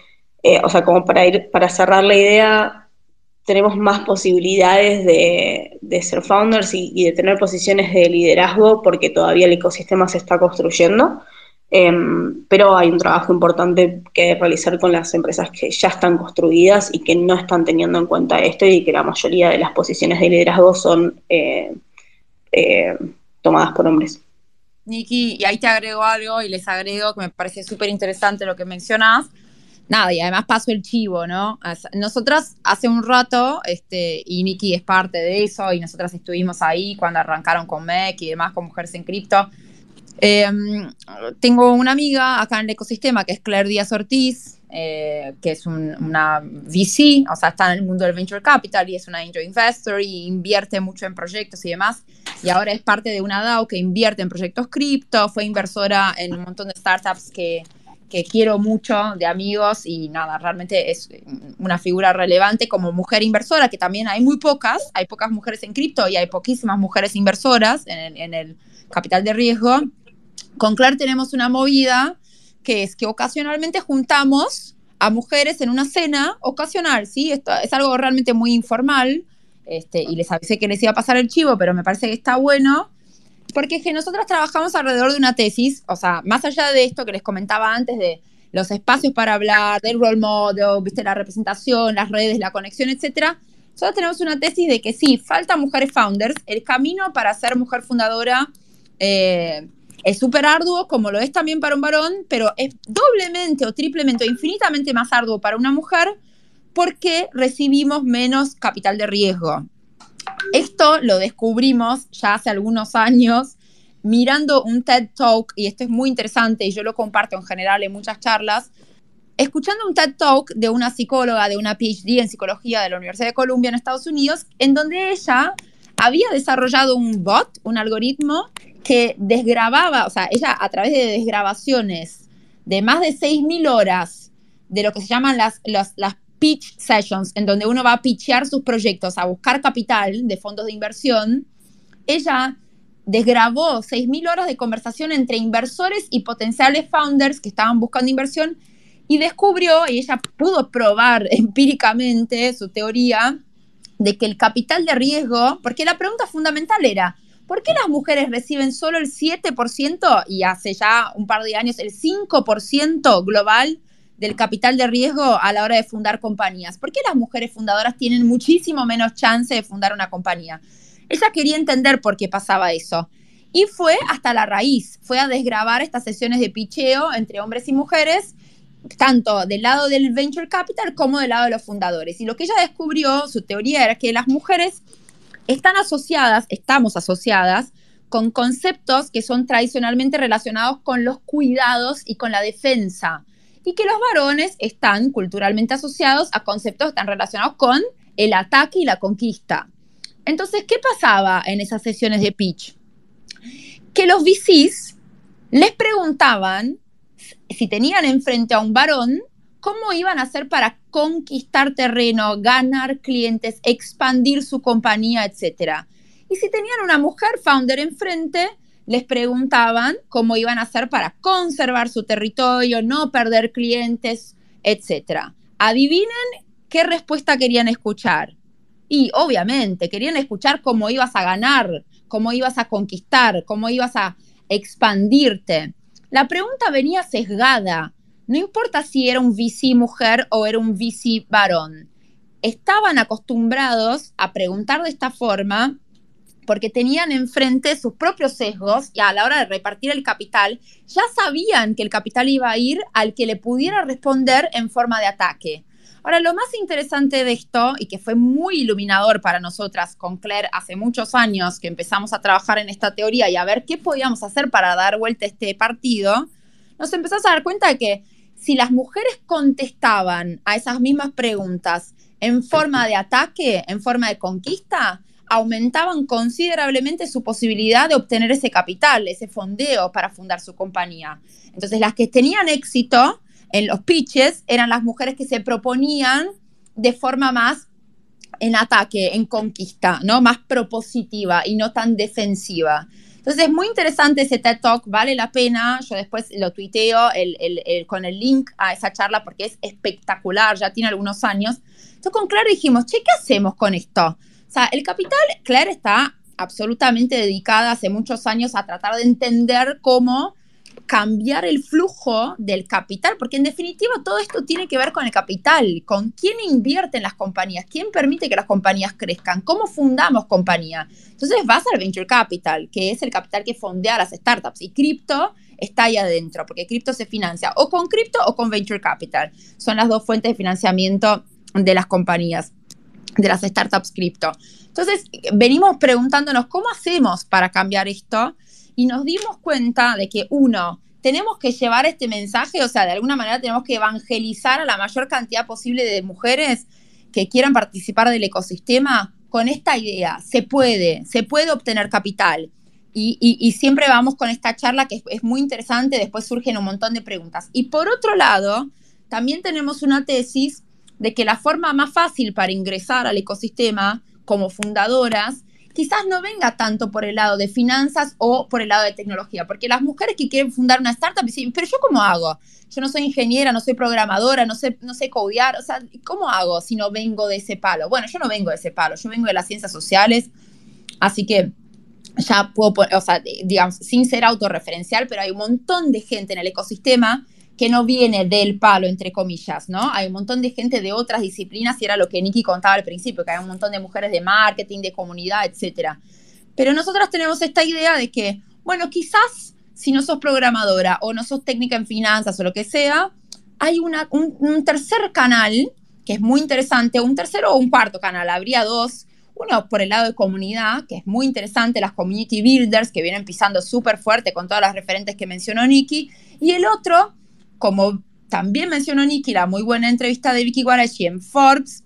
eh, o sea, como para ir, para cerrar la idea, tenemos más posibilidades de, ser founders y, de tener posiciones de liderazgo porque todavía el ecosistema se está construyendo. Em, pero hay un trabajo importante que realizar con las empresas que ya están construidas y que no están teniendo en cuenta esto y que la mayoría de las posiciones de liderazgo son eh, eh, tomadas por hombres. Niki, y ahí te agrego algo y les agrego que me parece súper interesante lo que mencionas. Nada, y además paso el chivo, ¿no? Nosotras hace un rato, este, y Niki es parte de eso, y nosotras estuvimos ahí cuando arrancaron con MEC y demás con Mujeres en Cripto Em, tengo una amiga acá en el ecosistema que es Claire Díaz Ortiz, eh, que es una VC, o sea, está en el mundo del venture capital y es una angel investor y invierte mucho en proyectos y demás. Y ahora es parte de una DAO que invierte en proyectos cripto, fue inversora en un montón de startups que, que quiero mucho de amigos y nada, realmente es una figura relevante como mujer inversora, que también hay muy pocas, hay pocas mujeres en cripto y hay poquísimas mujeres inversoras en en el capital de riesgo. Con Claire tenemos una movida que es que ocasionalmente juntamos a mujeres en una cena ocasional, ¿sí? Es algo realmente muy informal, este, y les avisé que les iba a pasar el chivo, pero me parece que está bueno, porque es que nosotros trabajamos alrededor de una tesis, o sea, más allá de esto que les comentaba antes de los espacios para hablar, del role model, viste, la representación, las redes, la conexión, etcétera, nosotros tenemos una tesis de que sí, falta mujeres founders, el camino para ser mujer fundadora eh, es súper arduo, como lo es también para un varón, pero es doblemente o triplemente o infinitamente más arduo para una mujer porque recibimos menos capital de riesgo. Esto lo descubrimos ya hace algunos años mirando un TED Talk, y esto es muy interesante y yo lo comparto en general en muchas charlas, escuchando un TED Talk de una psicóloga, de una PhD en psicología de la Universidad de Columbia en Estados Unidos, en donde ella había desarrollado un bot, un algoritmo que desgrababa, o sea, ella a través de desgrabaciones de más de 6.000 horas de lo que se llaman las, las, pitch sessions, en donde uno va a pitchear sus proyectos, a buscar capital de fondos de inversión, ella desgrabó 6.000 horas de conversación entre inversores y potenciales founders que estaban buscando inversión y descubrió, y ella pudo probar empíricamente su teoría, de que el capital de riesgo, porque la pregunta fundamental era, ¿por qué las mujeres reciben solo el 7% y hace ya un par de años el 5% global del capital de riesgo a la hora de fundar compañías? ¿Por qué las mujeres fundadoras tienen muchísimo menos chance de fundar una compañía? Ella quería entender por qué pasaba eso. Y fue hasta la raíz, fue a desgrabar estas sesiones de picheo entre hombres y mujeres tanto del lado del venture capital como del lado de los fundadores. Y lo que ella descubrió, su teoría era que las mujeres están asociadas, estamos asociadas con conceptos que son tradicionalmente relacionados con los cuidados y con la defensa. Y que los varones están culturalmente asociados a conceptos que están relacionados con el ataque y la conquista. Entonces, ¿qué pasaba en esas sesiones de pitch? Que los VCs les preguntaban si tenían enfrente a un varón, ¿cómo iban a hacer para conquistar terreno, ganar clientes, expandir su compañía, etcétera? Y si tenían una mujer founder enfrente, les preguntaban cómo iban a hacer para conservar su territorio, no perder clientes, etcétera. Adivinen qué respuesta querían escuchar. Y obviamente querían escuchar cómo ibas a ganar, cómo ibas a conquistar, cómo ibas a expandirte. La pregunta venía sesgada. No importa si era un VC mujer o era un VC varón. Estaban acostumbrados a preguntar de esta forma porque tenían enfrente sus propios sesgos y a la hora de repartir el capital ya sabían que el capital iba a ir al que le pudiera responder en forma de ataque. Ahora, lo más interesante de esto, y que fue muy iluminador para nosotras con Claire hace muchos años que empezamos a trabajar en esta teoría y a ver qué podíamos hacer para dar vuelta a este partido, nos empezamos a dar cuenta de que si las mujeres contestaban a esas mismas preguntas en forma de ataque, en forma de conquista, aumentaban considerablemente su posibilidad de obtener ese capital, ese fondeo para fundar su compañía. Entonces, las que tenían éxito en los pitches eran las mujeres que se proponían de forma más en ataque, en conquista, ¿no? Más propositiva y no tan defensiva. Entonces es muy interesante ese TED Talk, vale la pena. Yo después lo tuiteo con el link a esa charla porque es espectacular, ya tiene algunos años. Entonces con Claire dijimos, che, ¿qué hacemos con esto? O sea, el capital, Claire está absolutamente dedicada hace muchos años a tratar de entender cómo cambiar el flujo del capital, porque en definitiva todo esto tiene que ver con el capital, con quién invierte en las compañías, quién permite que las compañías crezcan, cómo fundamos compañía. Entonces vas al venture capital, que es el capital que fondea las startups, y cripto está ahí adentro, porque cripto se financia o con cripto o con venture capital. Son las dos fuentes de financiamiento de las compañías, de las startups cripto. Entonces, venimos preguntándonos cómo hacemos para cambiar esto y nos dimos cuenta de que, uno, tenemos que llevar este mensaje, o sea, de alguna manera tenemos que evangelizar a la mayor cantidad posible de mujeres que quieran participar del ecosistema con esta idea. Se puede, se puede obtener capital. Y, siempre vamos con esta charla que es, muy interesante, después surgen un montón de preguntas. Y por otro lado, también tenemos una tesis de que la forma más fácil para ingresar al ecosistema como fundadoras quizás no venga tanto por el lado de finanzas o por el lado de tecnología, porque las mujeres que quieren fundar una startup dicen, pero yo cómo hago? Yo no soy ingeniera, no soy programadora, no sé, no sé codear, o sea, ¿cómo hago si no vengo de ese palo? Bueno, yo no vengo de ese palo, yo vengo de las ciencias sociales, así que ya puedo, o sea, digamos, sin ser autorreferencial, pero hay un montón de gente en el ecosistema que no viene del palo, entre comillas, ¿no? Hay un montón de gente de otras disciplinas y era lo que Nikki contaba al principio, que hay un montón de mujeres de marketing, de comunidad, etc. Pero nosotros tenemos esta idea de que, bueno, quizás si no sos programadora o no sos técnica en finanzas o lo que sea, hay una, un, un tercer canal que es muy interesante, un tercero o un cuarto canal, habría dos, uno por el lado de comunidad, que es muy interesante, las community builders que vienen pisando súper fuerte con todas las referentes que mencionó Nikki, y el otro como también mencionó Nikki, la muy buena entrevista de Vicky Guarachi en Forbes,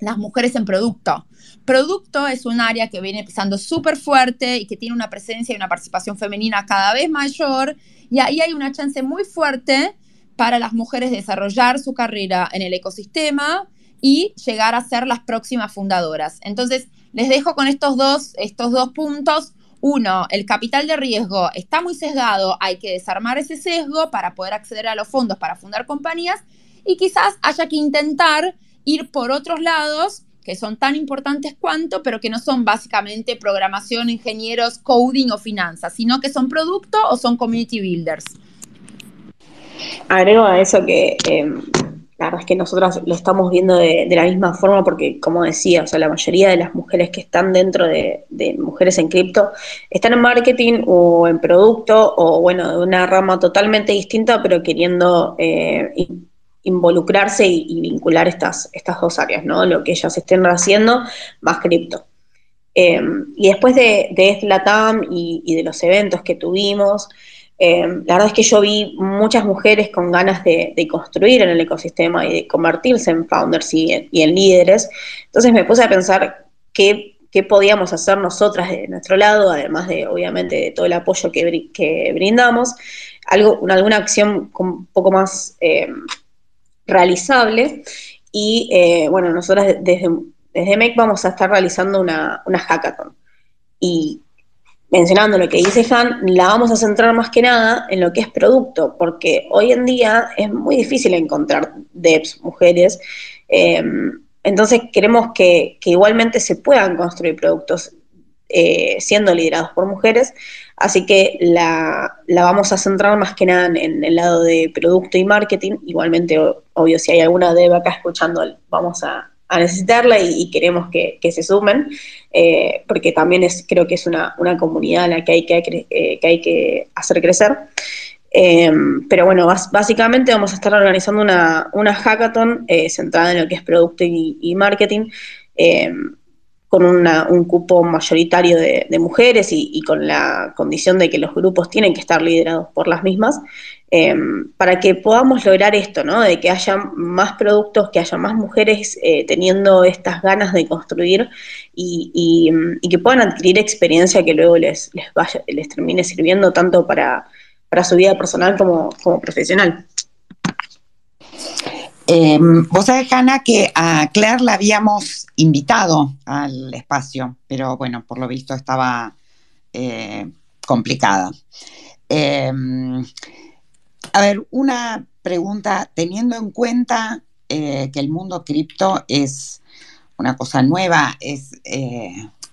las mujeres en producto. Producto es un área que viene pisando súper fuerte y que tiene una presencia y una participación femenina cada vez mayor. Y ahí hay una chance muy fuerte para las mujeres desarrollar su carrera en el ecosistema y llegar a ser las próximas fundadoras. Entonces, les dejo con estos dos, estos dos puntos uno, el capital de riesgo está muy sesgado, hay que desarmar ese sesgo para poder acceder a los fondos para fundar compañías y quizás haya que intentar ir por otros lados que son tan importantes cuanto, pero que no son básicamente programación, ingenieros, coding o finanzas, sino que son producto o son community builders. Agrego a eso que em, la verdad es que nosotras lo estamos viendo de, la misma forma porque, como decía, o sea, la mayoría de las mujeres que están dentro de, Mujeres en Cripto están en marketing o en producto o, bueno, de una rama totalmente distinta, pero queriendo eh, involucrarse y, vincular estas, estas dos áreas, ¿no? Lo que ellas estén haciendo más cripto. Em, y después de, de y, y de los eventos que tuvimos, eh, la verdad es que yo vi muchas mujeres con ganas de, construir en el ecosistema y de convertirse en founders y, en líderes. Entonces me puse a pensar qué, podíamos hacer nosotras de nuestro lado, además de, obviamente, de todo el apoyo que, brindamos, algo, alguna acción un poco más eh, realizable. Y eh, bueno, nosotras desde, desde MEC vamos a estar realizando una, una hackathon. Y mencionando lo que dice Han, la vamos a centrar más que nada en lo que es producto, porque hoy en día es muy difícil encontrar devs, mujeres. Em, entonces queremos que, igualmente se puedan construir productos eh, siendo liderados por mujeres, así que la, vamos a centrar más que nada en, el lado de producto y marketing. Igualmente, obvio, si hay alguna dev acá escuchando, vamos a, a necesitarla y, queremos que, se sumen, eh, porque también es, creo que es una, comunidad a la que hay que, eh, que, hay que hacer crecer. Em, pero bueno, básicamente vamos a estar organizando una, una hackathon eh, centrada en lo que es producto y, marketing, em, con un cupo mayoritario de, mujeres y, con la condición de que los grupos tienen que estar liderados por las mismas. Em, para que podamos lograr esto, ¿no? De que haya más productos, que haya más mujeres eh, teniendo estas ganas de construir y, que puedan adquirir experiencia que luego les, les, termine sirviendo tanto para, su vida personal como, como profesional. Eh, vos sabés, Hanna, que a Claire la habíamos invitado al espacio, pero bueno, por lo visto estaba eh, complicada. A ver, una pregunta, teniendo en cuenta eh, que el mundo cripto es una cosa nueva, es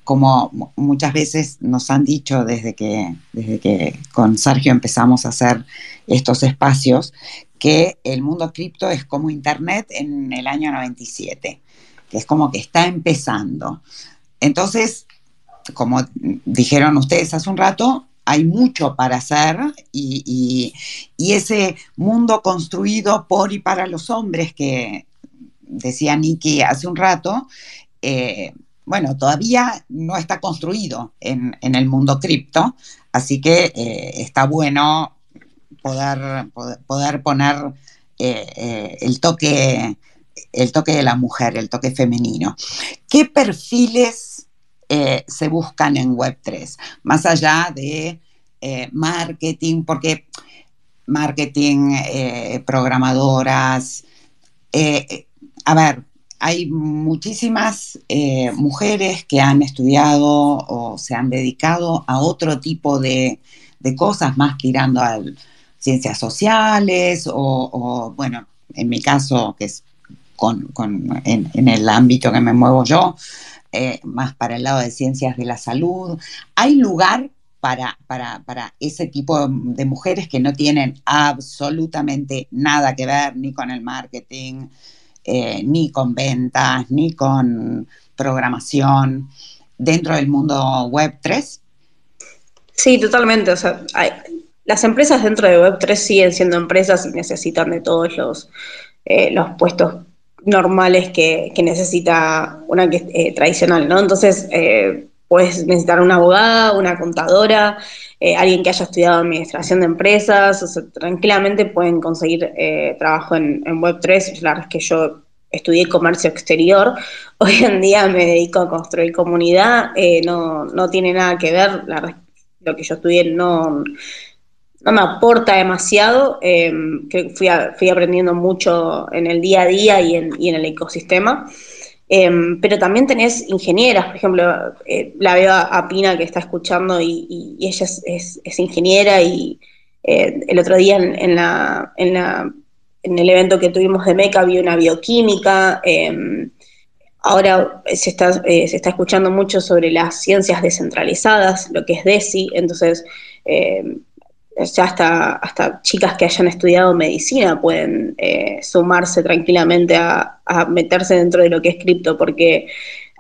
como muchas veces nos han dicho desde que, desde que con Sergio empezamos a hacer estos espacios, que el mundo cripto es como Internet en el año 97, que es como que está empezando. Entonces, como dijeron ustedes hace un rato, hay mucho para hacer y, ese mundo construido por y para los hombres que decía Nicky hace un rato, eh, bueno, todavía no está construido en, el mundo cripto, así que eh, está bueno poder, poder, poner eh, el, toque, el toque de la mujer, el toque femenino. ¿Qué perfiles eh, se buscan en Web3? Más allá de marketing, porque marketing, programadoras, a ver, hay muchísimas mujeres que han estudiado o se han dedicado a otro tipo de, de cosas, más tirando al, ciencias sociales o, bueno, en mi caso, que es con, en, el ámbito que me muevo yo, eh, más para el lado de ciencias de la salud. ¿Hay lugar para, para, ese tipo de mujeres que no tienen absolutamente nada que ver ni con el marketing, eh, ni con ventas, ni con programación dentro del mundo web 3? Sí, totalmente. Las empresas dentro de Web3 siguen siendo empresas y necesitan de todos los, eh, los puestos normales que, necesita una que eh, tradicional, ¿no? Entonces, eh, puedes necesitar una abogada, una contadora, alguien que haya estudiado administración de empresas, o sea, tranquilamente pueden conseguir trabajo en, Web3. La verdad es que yo estudié comercio exterior, hoy en día me dedico a construir comunidad, no, no tiene nada que ver, lo que yo estudié no no me aporta demasiado, eh, que fui, fui, aprendiendo mucho en el día a día y en, y en el ecosistema. Eh, pero también tenés ingenieras, por ejemplo, eh, la veo a, Pina que está escuchando y, ella es, ingeniera y el otro día en, la, en, la, en, el evento que tuvimos de MECA vi una bioquímica, ahora se está, se está escuchando mucho sobre las ciencias descentralizadas, lo que es DESI, entonces ya hasta, hasta chicas que hayan estudiado medicina pueden eh, sumarse tranquilamente a, meterse dentro de lo que es cripto, porque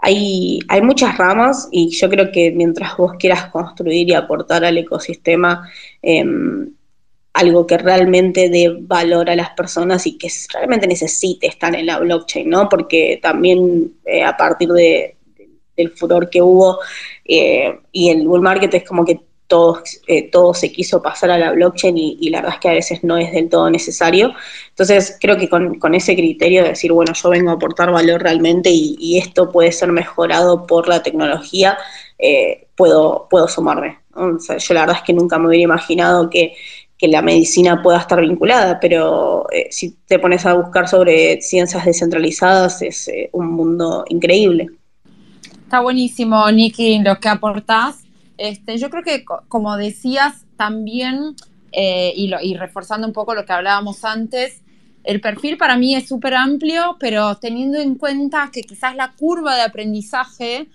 hay, hay muchas ramas y yo creo que mientras vos quieras construir y aportar al ecosistema em, algo que realmente dé valor a las personas y que realmente necesite estar en la blockchain, ¿no? Porque también eh, a partir de, del furor que hubo eh, y el bull market es como que eh, todo, se quiso pasar a la blockchain y, la verdad es que a veces no es del todo necesario. Entonces creo que con, ese criterio de decir, bueno, yo vengo a aportar valor realmente y, esto puede ser mejorado por la tecnología, eh, puedo, puedo sumarme. yo la verdad es que nunca me hubiera imaginado que, la medicina pueda estar vinculada, pero eh, si te pones a buscar sobre ciencias descentralizadas es un mundo increíble. Está buenísimo, Nikki, lo que aportás. Este, yo creo que, como decías también, eh, y, reforzando un poco lo que hablábamos antes, el perfil para mí es súper amplio, pero teniendo en cuenta que quizás la curva de aprendizaje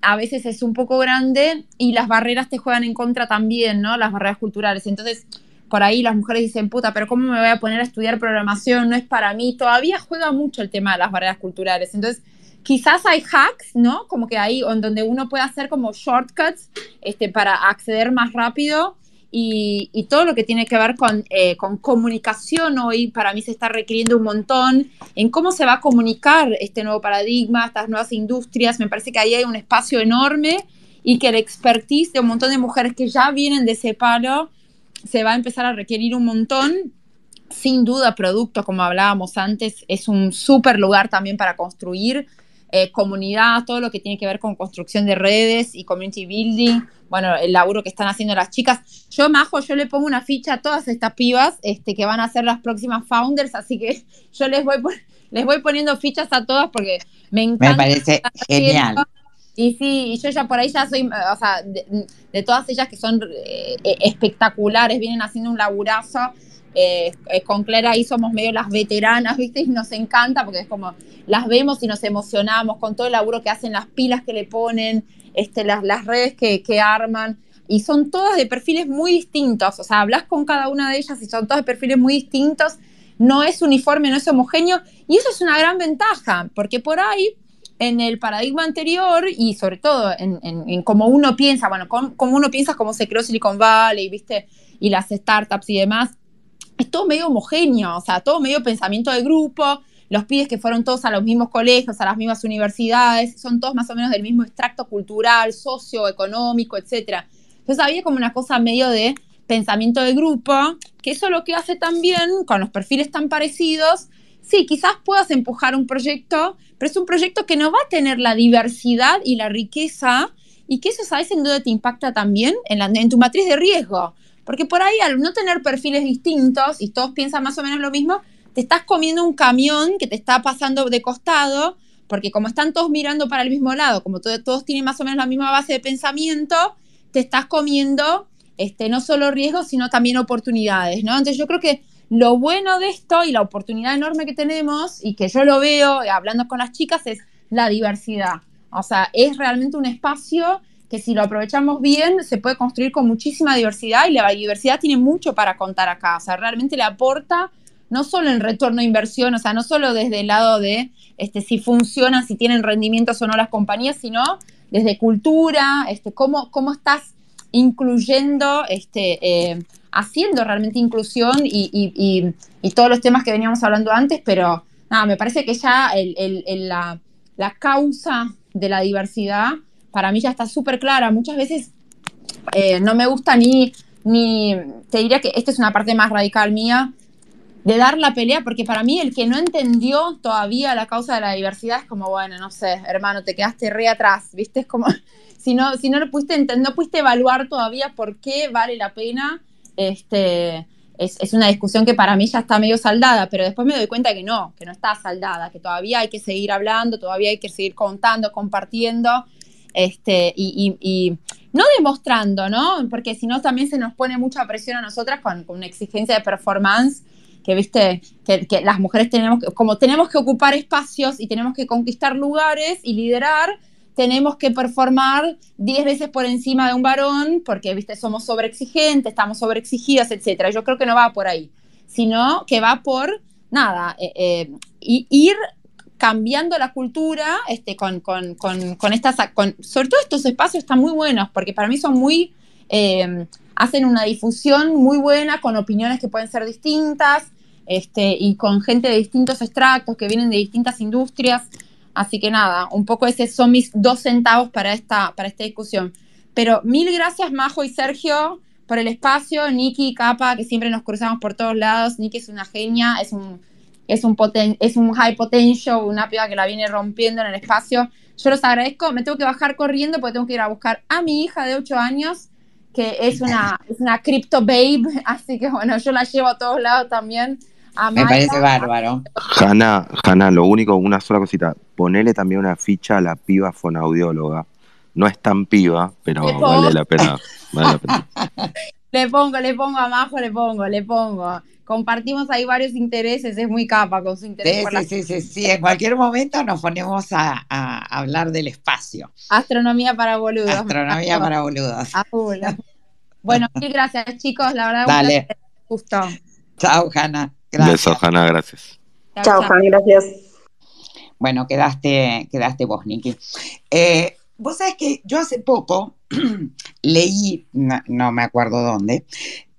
a veces es un poco grande y las barreras te juegan en contra también, ¿no? Las barreras culturales. Entonces, por ahí las mujeres dicen, puta, pero ¿cómo me voy a poner a estudiar programación? No es para mí. Todavía juega mucho el tema de las barreras culturales. Entonces, Quizás hay hacks, ¿no? Como que ahí donde uno puede hacer como shortcuts este, para acceder más rápido y, todo lo que tiene que ver con, eh, con, comunicación hoy para mí se está requiriendo un montón en cómo se va a comunicar este nuevo paradigma, estas nuevas industrias. Me parece que ahí hay un espacio enorme y que el expertise de un montón de mujeres que ya vienen de ese palo se va a empezar a requerir un montón. Sin duda, producto, como hablábamos antes, es un súper lugar también para construir eh, comunidad, todo lo que tiene que ver con construcción de redes y community building, bueno, el laburo que están haciendo las chicas. Yo, Majo, yo le pongo una ficha a todas estas pibas este, que van a ser las próximas founders, así que yo les voy, les voy poniendo fichas a todas porque me encanta. Me parece genial. Y sí, y yo ya por ahí ya soy, o sea, de, todas ellas que son eh, eh, espectaculares, vienen haciendo un laburazo. Eh, con Clara ahí somos medio las veteranas, ¿viste? Y nos encanta porque es como las vemos y nos emocionamos con todo el laburo que hacen, las pilas que le ponen, este, las, las redes que, que arman. Y son todas de perfiles muy distintos. O sea, hablas con cada una de ellas y son todas de perfiles muy distintos. No es uniforme, no es homogéneo. Y eso es una gran ventaja, porque por ahí en el paradigma anterior y sobre todo en, en, cómo uno piensa, bueno, cómo, uno piensa cómo se creó Silicon Valley, ¿viste? Y las startups y demás, es todo medio homogéneo, o sea, todo medio pensamiento de grupo, los pibes que fueron todos a los mismos colegios, a las mismas universidades, son todos más o menos del mismo extracto cultural, socioeconómico, etc. Entonces había como una cosa medio de pensamiento de grupo, que eso lo que hace también con los perfiles tan parecidos sí, quizás puedas empujar un proyecto, pero es un proyecto que no va a tener la diversidad y la riqueza y que eso, ¿sabes? En duda te impacta también en, la, en tu matriz de riesgo. Porque por ahí, al no tener perfiles distintos y todos piensan más o menos lo mismo, te estás comiendo un camión que te está pasando de costado, porque como están todos mirando para el mismo lado, como todos tienen más o menos la misma base de pensamiento, te estás comiendo este, no solo riesgos, sino también oportunidades, ¿no? Entonces yo creo que lo bueno de esto y la oportunidad enorme que tenemos y que yo lo veo hablando con las chicas es la diversidad. O sea, es realmente un espacio que si lo aprovechamos bien se puede construir con muchísima diversidad y la diversidad tiene mucho para contar acá. O sea, realmente le aporta no solo en retorno de inversión, o sea, no solo desde el lado de este, si funcionan, si tienen rendimientos o no las compañías, sino desde cultura, este, cómo, cómo estás incluyendo este, eh, haciendo realmente inclusión y, todos los temas que veníamos hablando antes, pero nada, me parece que ya la, causa de la diversidad para mí ya está súper clara. Muchas veces eh, no me gusta ni, ni, te diría que esta es una parte más radical mía, de dar la pelea, porque para mí el que no entendió todavía la causa de la diversidad es como, bueno, no sé, hermano, te quedaste re atrás, ¿viste? Es como, si no, si no lo pudiste no pudiste evaluar todavía por qué vale la pena este, es, una discusión que para mí ya está medio saldada, pero después me doy cuenta que no, que no está saldada, que todavía hay que seguir hablando, todavía hay que seguir contando, compartiendo, este, y, no demostrando, ¿no? Porque si no también se nos pone mucha presión a nosotras con, una exigencia de performance que viste que, que, las mujeres tenemos que, como tenemos que ocupar espacios y tenemos que conquistar lugares y liderar, tenemos que performar 10 veces por encima de un varón porque, viste, somos sobreexigentes, estamos sobreexigidas, etc. Yo creo que no va por ahí, sino que va por, nada, eh, eh, ir cambiando la cultura este, con, con, con, estas, sobre todo estos espacios están muy buenos porque para mí son muy, eh, hacen una difusión muy buena con opiniones que pueden ser distintas este, y con gente de distintos extractos que vienen de distintas industrias. Así que nada, un poco ese son mis dos centavos para esta, para esta discusión. Pero mil gracias, Majo y Sergio, por el espacio. Nikki, Capa, que siempre nos cruzamos por todos lados. Nikki es una genia, es un, es un, es un high potential, una piba que la viene rompiendo en el espacio. Yo los agradezco. Me tengo que bajar corriendo porque tengo que ir a buscar a mi hija de 8 años, que es una, es una crypto babe. Así que bueno, yo la llevo a todos lados también. Me parece bárbaro. Hanna, Hanna, lo único, una sola cosita. Ponele también una ficha a la piba fonaudióloga. No es tan piba, pero vale la pena. le pongo, le pongo a Majo, le pongo, le pongo. Compartimos ahí varios intereses, es muy capa con su interés. Sí, sí, sí, sí, en cualquier momento nos ponemos a, hablar del espacio. Astronomía para boludos. Astronomía para boludos. Bueno, mil gracias chicos, la verdad. Dale. Justo. Chao, Hanna. Gracias. Beso, Hanna, gracias. Chao, Hanna, gracias. Bueno, quedaste, quedaste vos, Niki. Eh, vos sabés que yo hace poco leí, no, me acuerdo dónde,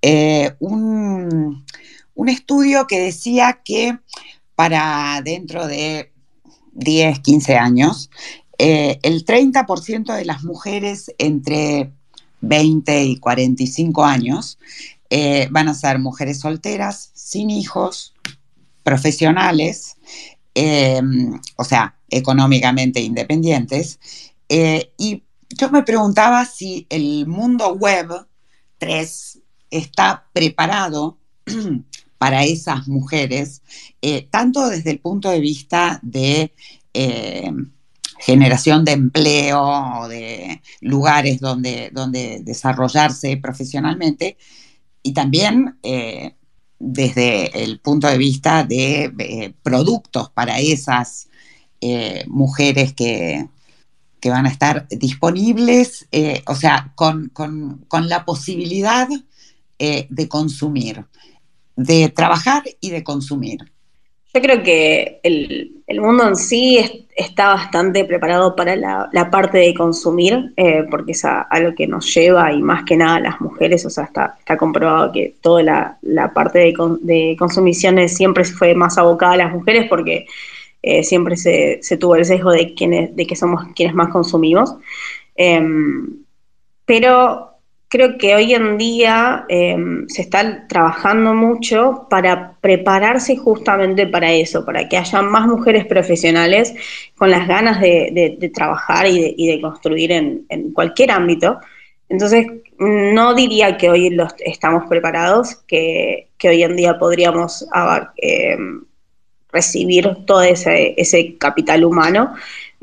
eh, un, estudio que decía que para dentro de 10, 15 años, eh, el 30% de las mujeres entre 20 y 45 años eh, van a ser mujeres solteras, sin hijos, profesionales, em, o sea, económicamente independientes. Eh, y yo me preguntaba si el mundo web 3 está preparado para esas mujeres, eh, tanto desde el punto de vista de generación de empleo o de lugares donde, donde desarrollarse profesionalmente, y también eh, desde el punto de vista de eh, productos para esas eh, mujeres que, van a estar disponibles, o sea, con, la posibilidad de consumir, de trabajar y de consumir. Yo creo que el, mundo en sí está bastante preparado para la, parte de consumir, eh, porque es a, lo que nos lleva y más que nada las mujeres, o sea, está, está comprobado que toda la, parte de, de, consumiciones siempre fue más abocada a las mujeres porque eh, siempre se, tuvo el sesgo de, quienes, de que somos quienes más consumimos. Em, pero creo que hoy en día em, se está trabajando mucho para prepararse justamente para eso, para que haya más mujeres profesionales con las ganas de, trabajar y de, construir en, cualquier ámbito. Entonces, no diría que hoy los, estamos preparados, que, hoy en día podríamos em, recibir todo ese, ese capital humano.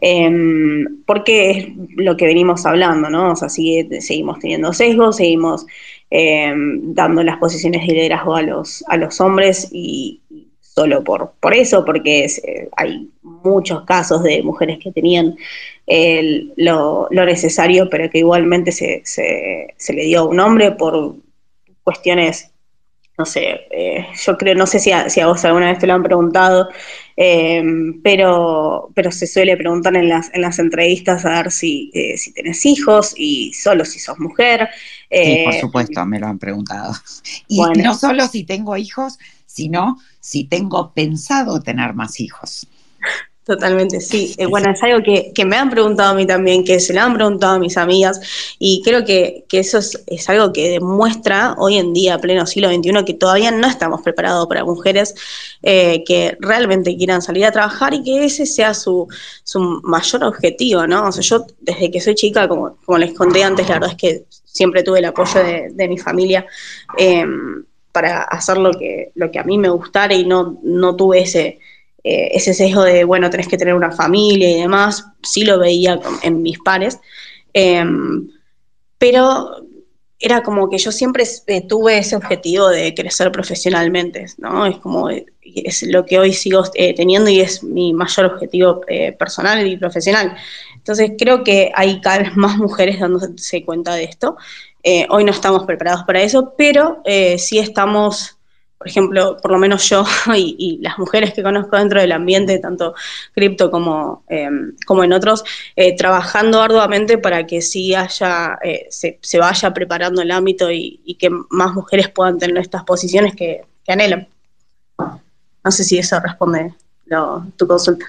Em, porque es lo que venimos hablando, ¿no? O sea, seguimos teniendo sesgos, seguimos em, dando las posiciones de liderazgo a los, a los hombres y, solo por, por eso, porque eh, hay muchos casos de mujeres que tenían lo, necesario, pero que igualmente se, se, le dio a un hombre por cuestiones no sé, eh, yo creo, no sé si a, si a, vos alguna vez te lo han preguntado, Em, pero, pero se suele preguntar en las, en las entrevistas a ver si, eh, si tenés hijos y solo si sos mujer. sí, por eh, supuesto, me lo han preguntado. Y no solo si tengo hijos, sino si tengo pensado tener más hijos. Totalmente, sí. Eh, bueno, es algo que, me han preguntado a mí también, que se lo han preguntado a mis amigas, y creo que, eso es, algo que demuestra hoy en día, pleno siglo XXI, que todavía no estamos preparados para mujeres eh, que realmente quieran salir a trabajar y que ese sea su, su mayor objetivo, ¿no? O sea, yo desde que soy chica, como, como les conté antes, la verdad es que siempre tuve el apoyo de, mi familia. Em, para hacer lo que, lo que a mí me gustara y no, no tuve ese, eh, ese sesgo de, bueno, tenés que tener una familia y demás, sí lo veía en mis pares, em, pero era como que yo siempre eh, tuve ese objetivo de crecer profesionalmente, ¿no? Es como, es lo que hoy sigo eh, teniendo y es mi mayor objetivo personal y profesional. Entonces creo que hay cada vez más mujeres dándose cuenta de esto. hoy no estamos preparados para eso, pero sí estamos por ejemplo, por lo menos yo y, las mujeres que conozco dentro del ambiente, tanto cripto como, em, como en otros, eh, trabajando arduamente para que sí haya, eh, se, vaya preparando el ámbito y, que más mujeres puedan tener estas posiciones que, anhelan. No sé si eso responde tu consulta.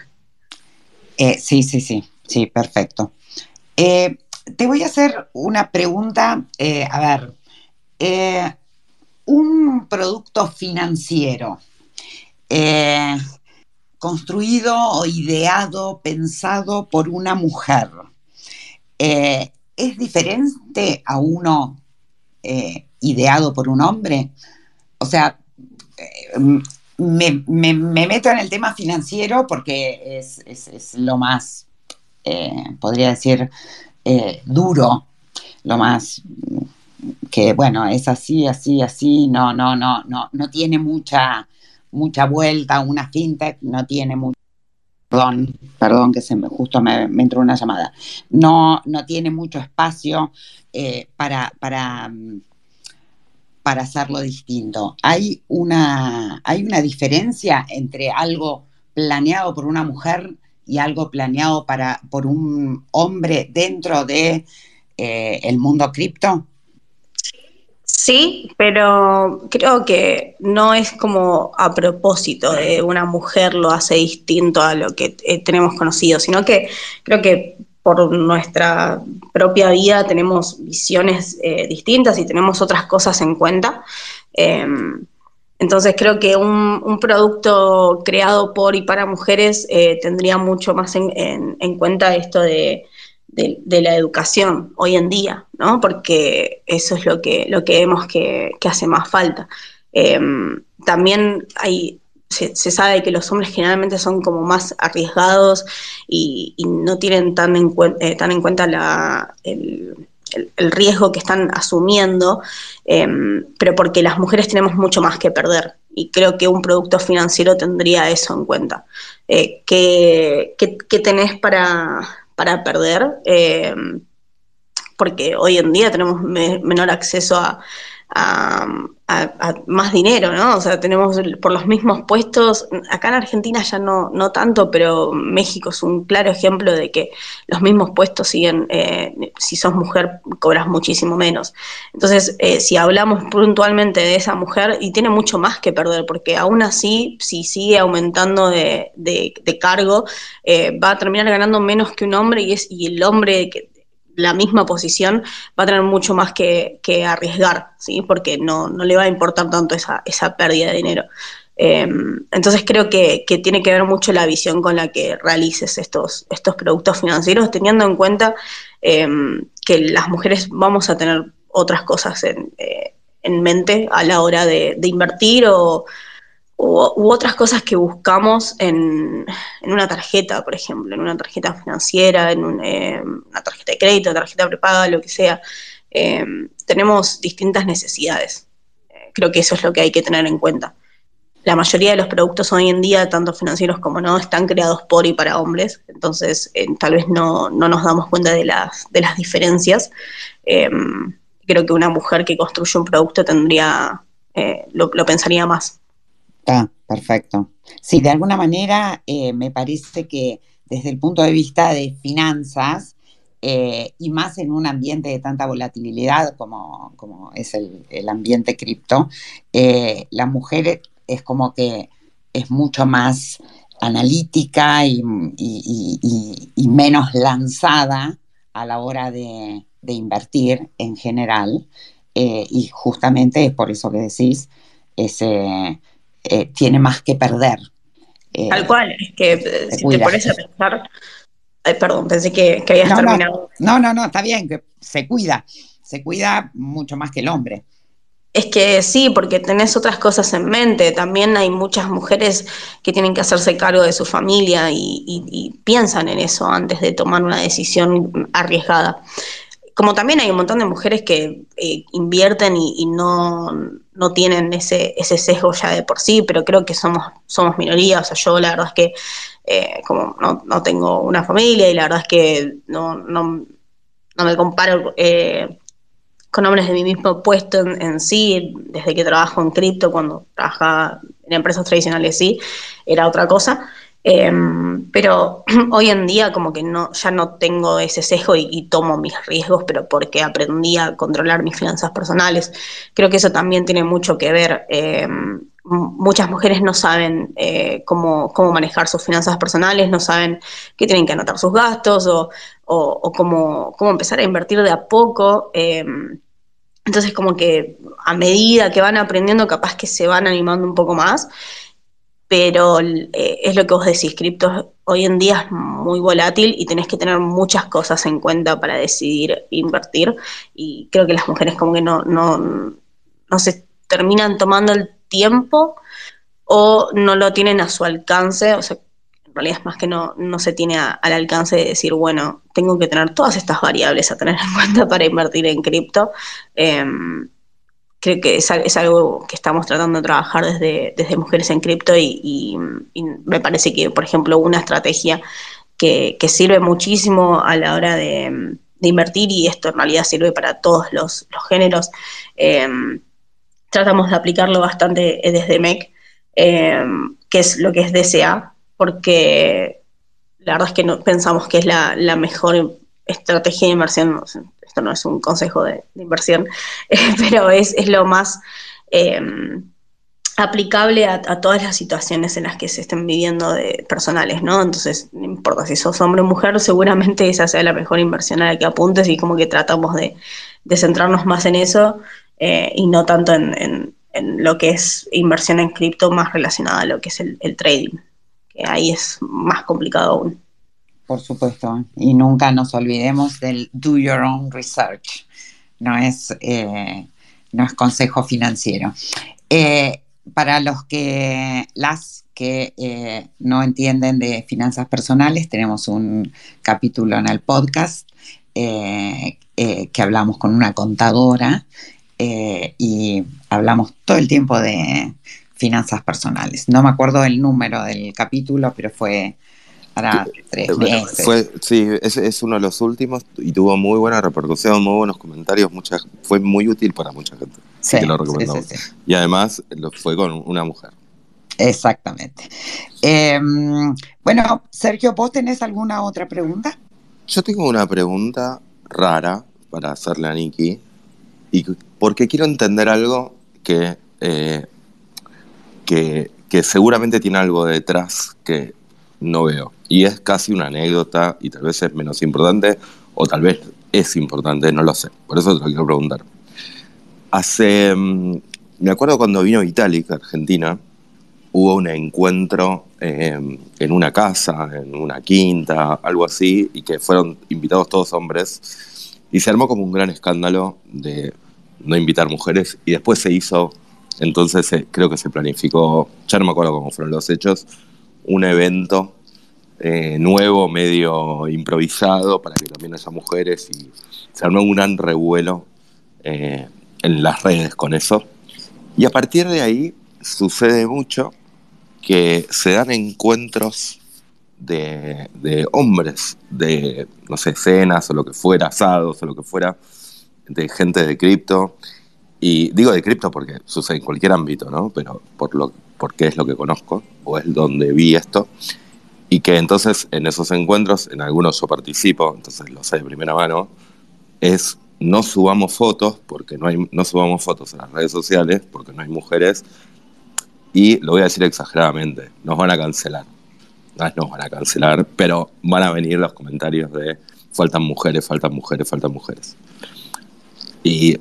Eh, sí, sí, sí, sí, perfecto. te voy a hacer una pregunta, a ver, un producto financiero eh, construido o ideado, pensado por una mujer, eh, ¿es diferente a uno eh, ideado por un hombre? O sea, me, meto en el tema financiero porque es lo más, podría decir, duro, lo más que bueno, es así, así, así, no, no, no, no, no tiene mucha, mucha vuelta, una fintech no tiene mucho, perdón, perdón que se me, justo me, entró una llamada, no, no tiene mucho espacio eh, para, para, para hacerlo distinto. Hay una, hay una diferencia entre algo planeado por una mujer y algo planeado para, por un hombre dentro de eh, el mundo cripto? Sí, pero creo que no es como a propósito de una mujer lo hace distinto a lo que eh, tenemos conocido, sino que creo que por nuestra propia vida tenemos visiones eh, distintas y tenemos otras cosas en cuenta. Em, entonces creo que un, producto creado por y para mujeres eh, tendría mucho más en, cuenta esto de, la educación hoy en día, ¿no? Porque eso es lo que, lo que vemos que, hace más falta. Em, también hay, se, sabe que los hombres generalmente son como más arriesgados y, no tienen tan en, eh, tan en cuenta el, riesgo que están asumiendo, em, pero porque las mujeres tenemos mucho más que perder. Y creo que un producto financiero tendría eso en cuenta. Eh, ¿qué, tenés para, para perder? Em, porque hoy en día tenemos menor acceso a, a, más dinero, ¿no? O sea, tenemos por los mismos puestos, acá en Argentina ya no, no tanto, pero México es un claro ejemplo de que los mismos puestos siguen, eh, si sos mujer, cobras muchísimo menos. Entonces, eh, si hablamos puntualmente de esa mujer, y tiene mucho más que perder, porque aún así, si sigue aumentando de, de, cargo, eh, va a terminar ganando menos que un hombre y, es, y el hombre que la misma posición va a tener mucho más que, arriesgar, ¿sí? porque no, le va a importar tanto esa, pérdida de dinero. Em, entonces creo que, tiene que ver mucho la visión con la que realices estos, estos productos financieros, teniendo en cuenta em, que las mujeres vamos a tener otras cosas en, eh, mente a la hora de invertir o, u, otras cosas que buscamos en, una tarjeta, por ejemplo, en una tarjeta financiera, en eh, una tarjeta de crédito, tarjeta prepaga, lo que sea. Eh, tenemos distintas necesidades. Eh, creo que eso es lo que hay que tener en cuenta. La mayoría de los productos hoy en día, tanto financieros como no, están creados por y para hombres, entonces tal vez no, nos damos cuenta de las, de las diferencias. creo que una mujer que construye un producto tendría, lo pensaría más. Está, perfecto. Sí, de alguna manera eh, me parece que desde el punto de vista de finanzas, eh, y más en un ambiente de tanta volatilidad como, como es el, ambiente cripto, eh, la mujer es como que es mucho más analítica y, menos lanzada a la hora de, de invertir en general. y justamente es por eso que decís, ese eh, tiene más que perder. Eh, Tal cual, es que eh, si te pones a pensar, perdón, pensé que, que habías terminado. No, no, no, está bien, que se cuida, se cuida mucho más que el hombre. Es que sí, porque tenés otras cosas en mente. También hay muchas mujeres que tienen que hacerse cargo de su familia y piensan en eso antes de tomar una decisión arriesgada como también hay un montón de mujeres que eh, invierten y, no, no, tienen ese, ese sesgo ya de por sí, pero creo que somos, somos minoría, o sea, yo la verdad es que eh, como no, no, tengo una familia y la verdad es que no, no, no me comparo eh, con hombres de mi mismo puesto en, en, sí, desde que trabajo en cripto, cuando trabajaba en empresas tradicionales sí, era otra cosa. Em, pero hoy en día como que no, ya no tengo ese sesgo y, tomo mis riesgos, pero porque aprendí a controlar mis finanzas personales. Creo que eso también tiene mucho que ver. Em, muchas mujeres no saben eh, cómo, cómo, manejar sus finanzas personales, no saben que tienen que anotar sus gastos o, o, cómo, cómo, empezar a invertir de a poco. Em, entonces como que a medida que van aprendiendo capaz que se van animando un poco más pero eh, es lo que vos decís, cripto hoy en día es muy volátil y tenés que tener muchas cosas en cuenta para decidir invertir y creo que las mujeres como que no, no, no se terminan tomando el tiempo o no lo tienen a su alcance, o sea, en realidad es más que no, no se tiene al alcance de decir, bueno, tengo que tener todas estas variables a tener en cuenta para invertir en cripto. Em, creo que es, algo que estamos tratando de trabajar desde, Mujeres en Cripto y, me parece que, por ejemplo, una estrategia que, sirve muchísimo a la hora de, invertir y esto en realidad sirve para todos los, géneros. Eh, tratamos de aplicarlo bastante desde MEC, eh, que es lo que es DCA, porque la verdad es que no, pensamos que es la mejor estrategia de inversión esto no es un consejo de, inversión, eh, pero es, lo más em, aplicable a, todas las situaciones en las que se estén viviendo de personales, ¿no? Entonces, importa si sos hombre o mujer, seguramente esa sea la mejor inversión a la que apuntes y como que tratamos de, centrarnos más en eso eh, y no tanto en, lo que es inversión en cripto más relacionada a lo que es el, trading, que ahí es más complicado aún. Por supuesto, y nunca nos olvidemos del do your own research, no es, eh, no es consejo financiero. Eh, para los que las que eh, no entienden de finanzas personales, tenemos un capítulo en el podcast eh, que hablamos con una contadora y hablamos todo el tiempo de finanzas personales. No me acuerdo el número del capítulo, pero fue para tres meses. sí, es, uno de los últimos y tuvo muy buena repercusión, muy buenos comentarios, fue muy útil para mucha gente. Sí, lo recomendamos. y además lo fue con una mujer. Exactamente. Em, bueno, Sergio, ¿vos tenés alguna otra pregunta? Yo tengo una pregunta rara para hacerle a Nikki, y porque quiero entender algo que, eh, que, que seguramente tiene algo detrás que no veo. Y es casi una anécdota y tal vez es menos importante o tal vez es importante, no lo sé. Por eso te lo quiero preguntar. Hace, mm, me acuerdo cuando vino Vitalik a Argentina, hubo un encuentro em, en una casa, en una quinta, algo así, y que fueron invitados todos hombres, y se armó como un gran escándalo de no invitar mujeres, y después se hizo, entonces eh, creo que se planificó, ya no me acuerdo cómo fueron los hechos, un evento eh, nuevo, medio improvisado, para que también haya mujeres, y se armó un gran revuelo. Eh, en las redes con eso. Y a partir de ahí sucede mucho que se dan encuentros de, hombres, de, no sé, cenas o lo que fuera, asados o lo que fuera, de gente de cripto. Y digo de cripto porque sucede en cualquier ámbito, ¿no? Pero por lo, porque es lo que conozco o es donde vi esto. Y que entonces en esos encuentros, en algunos yo participo, entonces lo sé de primera mano, es no subamos fotos, porque no, no subamos fotos en las redes sociales, porque no hay mujeres, y lo voy a decir exageradamente, nos van a cancelar. No nos van a cancelar, pero van a venir los comentarios de faltan mujeres, faltan mujeres, faltan mujeres. Y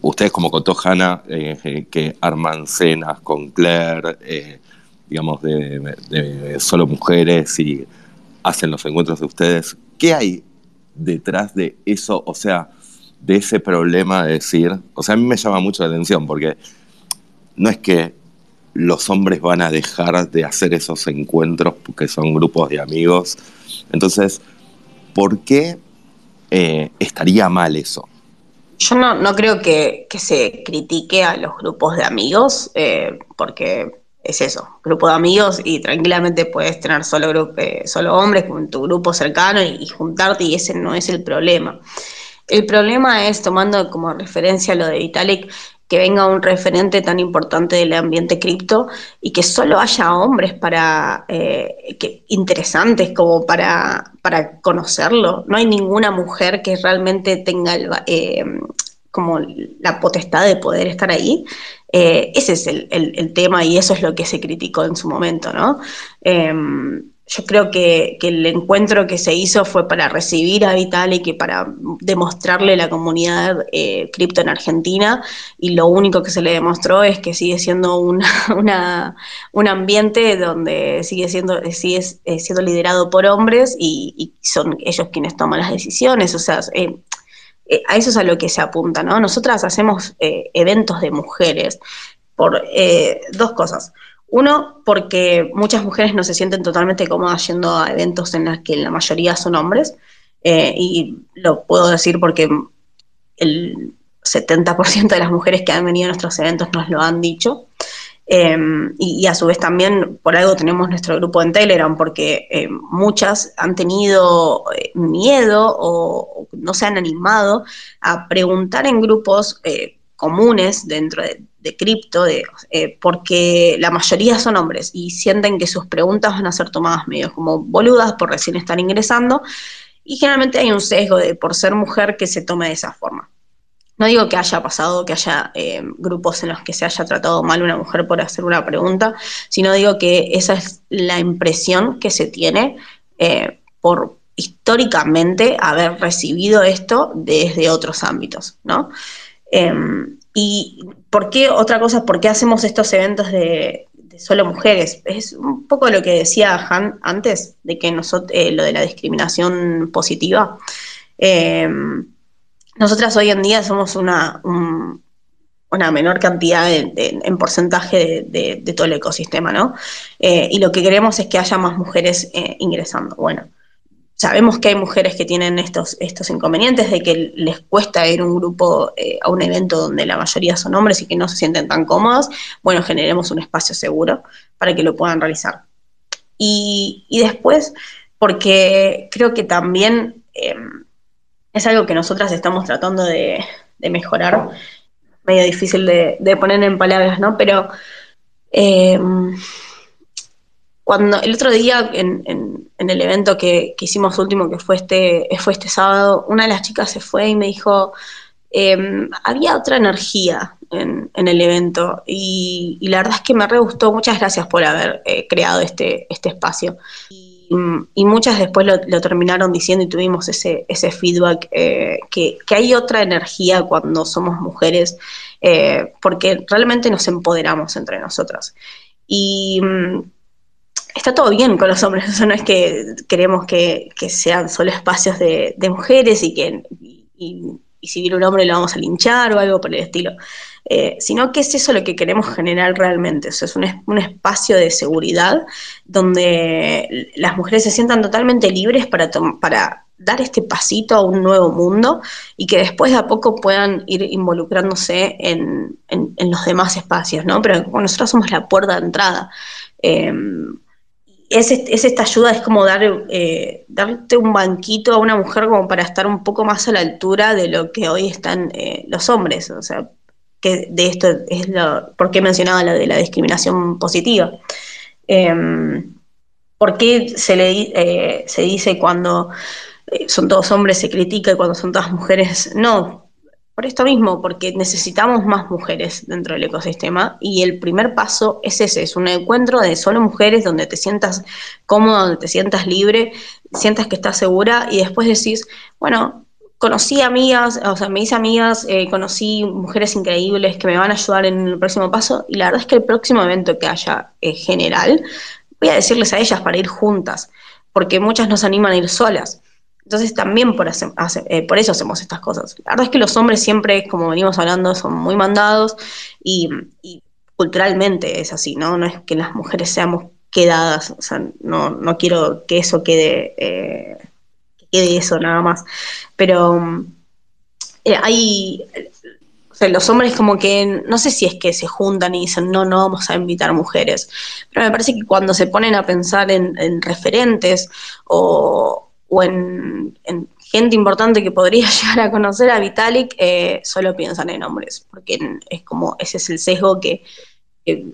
ustedes como contó Hanna, eh, eh, que arman cenas con Claire, eh, digamos, de, solo mujeres y hacen los encuentros de ustedes, ¿qué hay detrás de eso, o sea, de ese problema de decir, o sea, a mí me llama mucho la atención porque no es que los hombres van a dejar de hacer esos encuentros porque son grupos de amigos. Entonces, ¿por qué eh, estaría mal eso? Yo no, creo que, se critique a los grupos de amigos, eh, porque es eso, grupo de amigos y tranquilamente puedes tener solo, grupo, eh, solo hombres con tu grupo cercano y, juntarte y ese no es el problema. El problema es, tomando como referencia lo de Vitalik, que venga un referente tan importante del ambiente cripto y que solo haya hombres para eh, que, interesantes como para, para conocerlo. No hay ninguna mujer que realmente tenga eh, como la potestad de poder estar ahí. Eh, ese es el, tema y eso es lo que se criticó en su momento, ¿no? Em, yo creo que, el encuentro que se hizo fue para recibir a Vitalik y para demostrarle la comunidad eh, cripto en Argentina y lo único que se le demostró es que sigue siendo una, un ambiente donde sigue siendo, sigue eh, siendo liderado por hombres y, son ellos quienes toman las decisiones. O sea, eh, eh, a eso es a lo que se apunta, ¿no? Nosotras hacemos eh, eventos de mujeres por eh, dos cosas. Uno, porque muchas mujeres no se sienten totalmente cómodas yendo a eventos en los que la mayoría son hombres, y lo puedo decir porque el 70% de las mujeres que han venido a nuestros eventos nos lo han dicho. Em, y, a su vez también por algo tenemos nuestro grupo en Telegram, porque em, muchas han tenido eh, miedo o, no se han animado a preguntar en grupos eh, comunes dentro de, cripto, de, eh, porque la mayoría son hombres y sienten que sus preguntas van a ser tomadas medio como boludas por recién estar ingresando, y generalmente hay un sesgo de por ser mujer que se tome de esa forma. No digo que haya pasado, que haya eh, grupos en los que se haya tratado mal una mujer por hacer una pregunta, sino digo que esa es la impresión que se tiene eh, por históricamente haber recibido esto desde otros ámbitos, ¿no? Em, y por qué, otra cosa, ¿por qué hacemos estos eventos de, solo mujeres? Es un poco lo que decía Han antes, de que nosotros, eh, lo de la discriminación positiva. Nosotras hoy en día somos una, una menor cantidad en porcentaje de, todo el ecosistema, ¿no? Eh, y lo que queremos es que haya más mujeres eh, ingresando. Bueno, sabemos que hay mujeres que tienen estos, estos inconvenientes de que les cuesta ir a un grupo, eh, a un evento donde la mayoría son hombres y que no se sienten tan cómodos. Bueno, generemos un espacio seguro para que lo puedan realizar. Y, después, porque creo que también em, es algo que nosotras estamos tratando de, mejorar, medio difícil de, poner en palabras, ¿no? Pero em, cuando el otro día en, el evento que, hicimos último, que fue este, fue este sábado, una de las chicas se fue y me dijo, em, había otra energía en, el evento y, la verdad es que me re gustó, muchas gracias por haber eh, creado este, este espacio. Y, muchas después lo, terminaron diciendo y tuvimos ese, feedback, eh, que, hay otra energía cuando somos mujeres, eh, porque realmente nos empoderamos entre nosotras. Y mm, está todo bien con los hombres, eso no es que queremos que, sean solo espacios de, mujeres y que y, si viene un hombre lo vamos a linchar o algo por el estilo, eh, sino que es eso lo que queremos generar realmente, es un, espacio de seguridad donde las mujeres se sientan totalmente libres para, para dar este pasito a un nuevo mundo y que después de a poco puedan ir involucrándose en, los demás espacios, ¿no? Pero nosotros somos la puerta de entrada. Eh, es, esta ayuda, es como dar, eh, darte un banquito a una mujer como para estar un poco más a la altura de lo que hoy están eh, los hombres. O sea, que de esto es lo, ¿por qué mencionaba lo de la discriminación positiva? Em, ¿Por qué se, le, eh, se dice cuando son todos hombres se critica y cuando son todas mujeres no? Por esto mismo, porque necesitamos más mujeres dentro del ecosistema y el primer paso es ese, es un encuentro de solo mujeres donde te sientas cómodo, donde te sientas libre, sientas que estás segura y después decís, bueno, conocí amigas, o sea, me hice amigas, eh, conocí mujeres increíbles que me van a ayudar en el próximo paso y la verdad es que el próximo evento que haya eh, general, voy a decirles a ellas para ir juntas, porque muchas nos animan a ir solas. Entonces también por, eh, por eso hacemos estas cosas. La verdad es que los hombres siempre, como venimos hablando, son muy mandados y, culturalmente es así, ¿no? No es que las mujeres seamos quedadas, o sea, no, no quiero que eso quede, eh, quede eso nada más. Pero eh, hay, los hombres como que, no sé si es que se juntan y dicen, no, no vamos a invitar mujeres, pero me parece que cuando se ponen a pensar en referentes o, o en, gente importante que podría llegar a conocer a Vitalik, eh, solo piensan en hombres, porque es como ese es el sesgo que,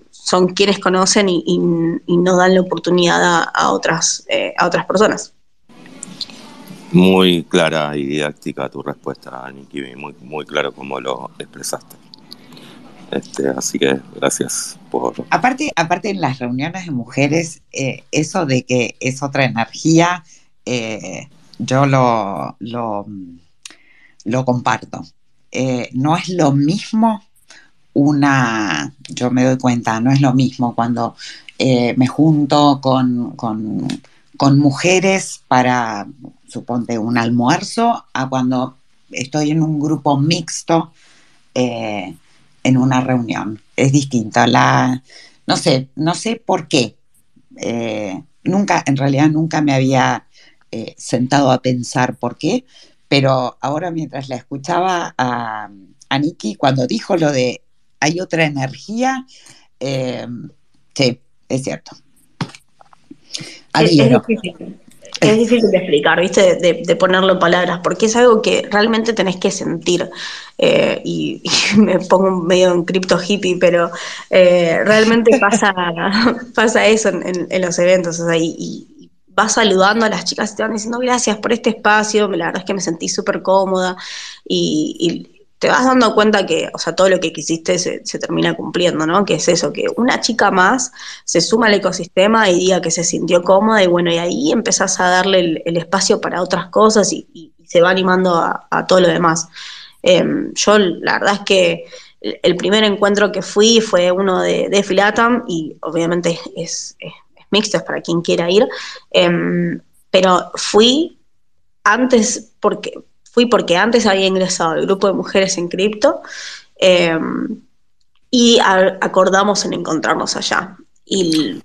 son quienes conocen y, no dan la oportunidad a, otras, eh, a otras personas. Muy clara y didáctica tu respuesta, Niki, muy, muy claro como lo expresaste. Este, así que gracias por... Aparte, aparte en las reuniones de mujeres, eh, eso de que es otra energía, eh, yo lo, lo, comparto. Eh, no es lo mismo una, yo me doy cuenta, no es lo mismo cuando me junto con, mujeres para, suponte, un almuerzo, a cuando estoy en un grupo mixto en una reunión. Es distinto. La, no sé, no sé por qué. nunca, en realidad nunca me había eh, sentado a pensar por qué, pero ahora mientras la escuchaba a, a Nikki, cuando dijo lo de hay otra energía, eh, sí, es cierto. Es. Es difícil de explicar, ¿viste? De, ponerlo en palabras, porque es algo que realmente tenés que sentir. Eh, y, me pongo medio en cripto hippie, pero realmente pasa, pasa eso en, los eventos. O sea, y, vas saludando a las chicas y te van diciendo gracias por este espacio, la verdad es que me sentí súper cómoda y, te vas dando cuenta que, o sea, todo lo que quisiste se, termina cumpliendo, ¿no? Que es eso, que una chica más se suma al ecosistema y diga que se sintió cómoda y bueno, y ahí empezás a darle el, espacio para otras cosas y, se va animando a, todo lo demás. Em, yo la verdad es que el primer encuentro que fui fue uno de, de Filatam y obviamente es, mixto, es para quien quiera ir, em, pero fui antes porque fui porque antes había ingresado al grupo de mujeres en cripto em, y acordamos en encontrarnos allá. Y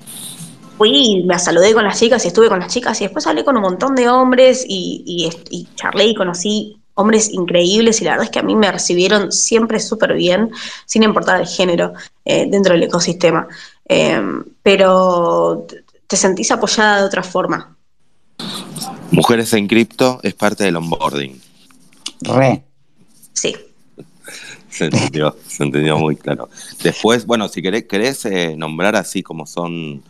fui y me saludé con las chicas y estuve con las chicas y después hablé con un montón de hombres y, charlé y conocí hombres increíbles y la verdad es que a mí me recibieron siempre súper bien, sin importar el género, eh, dentro del ecosistema. Em, pero te sentís apoyada de otra forma. Mujeres en cripto es parte del onboarding. Re. Sí. Se entendió, se entendió muy claro. Después, bueno, si querés, querés eh, nombrar así como son,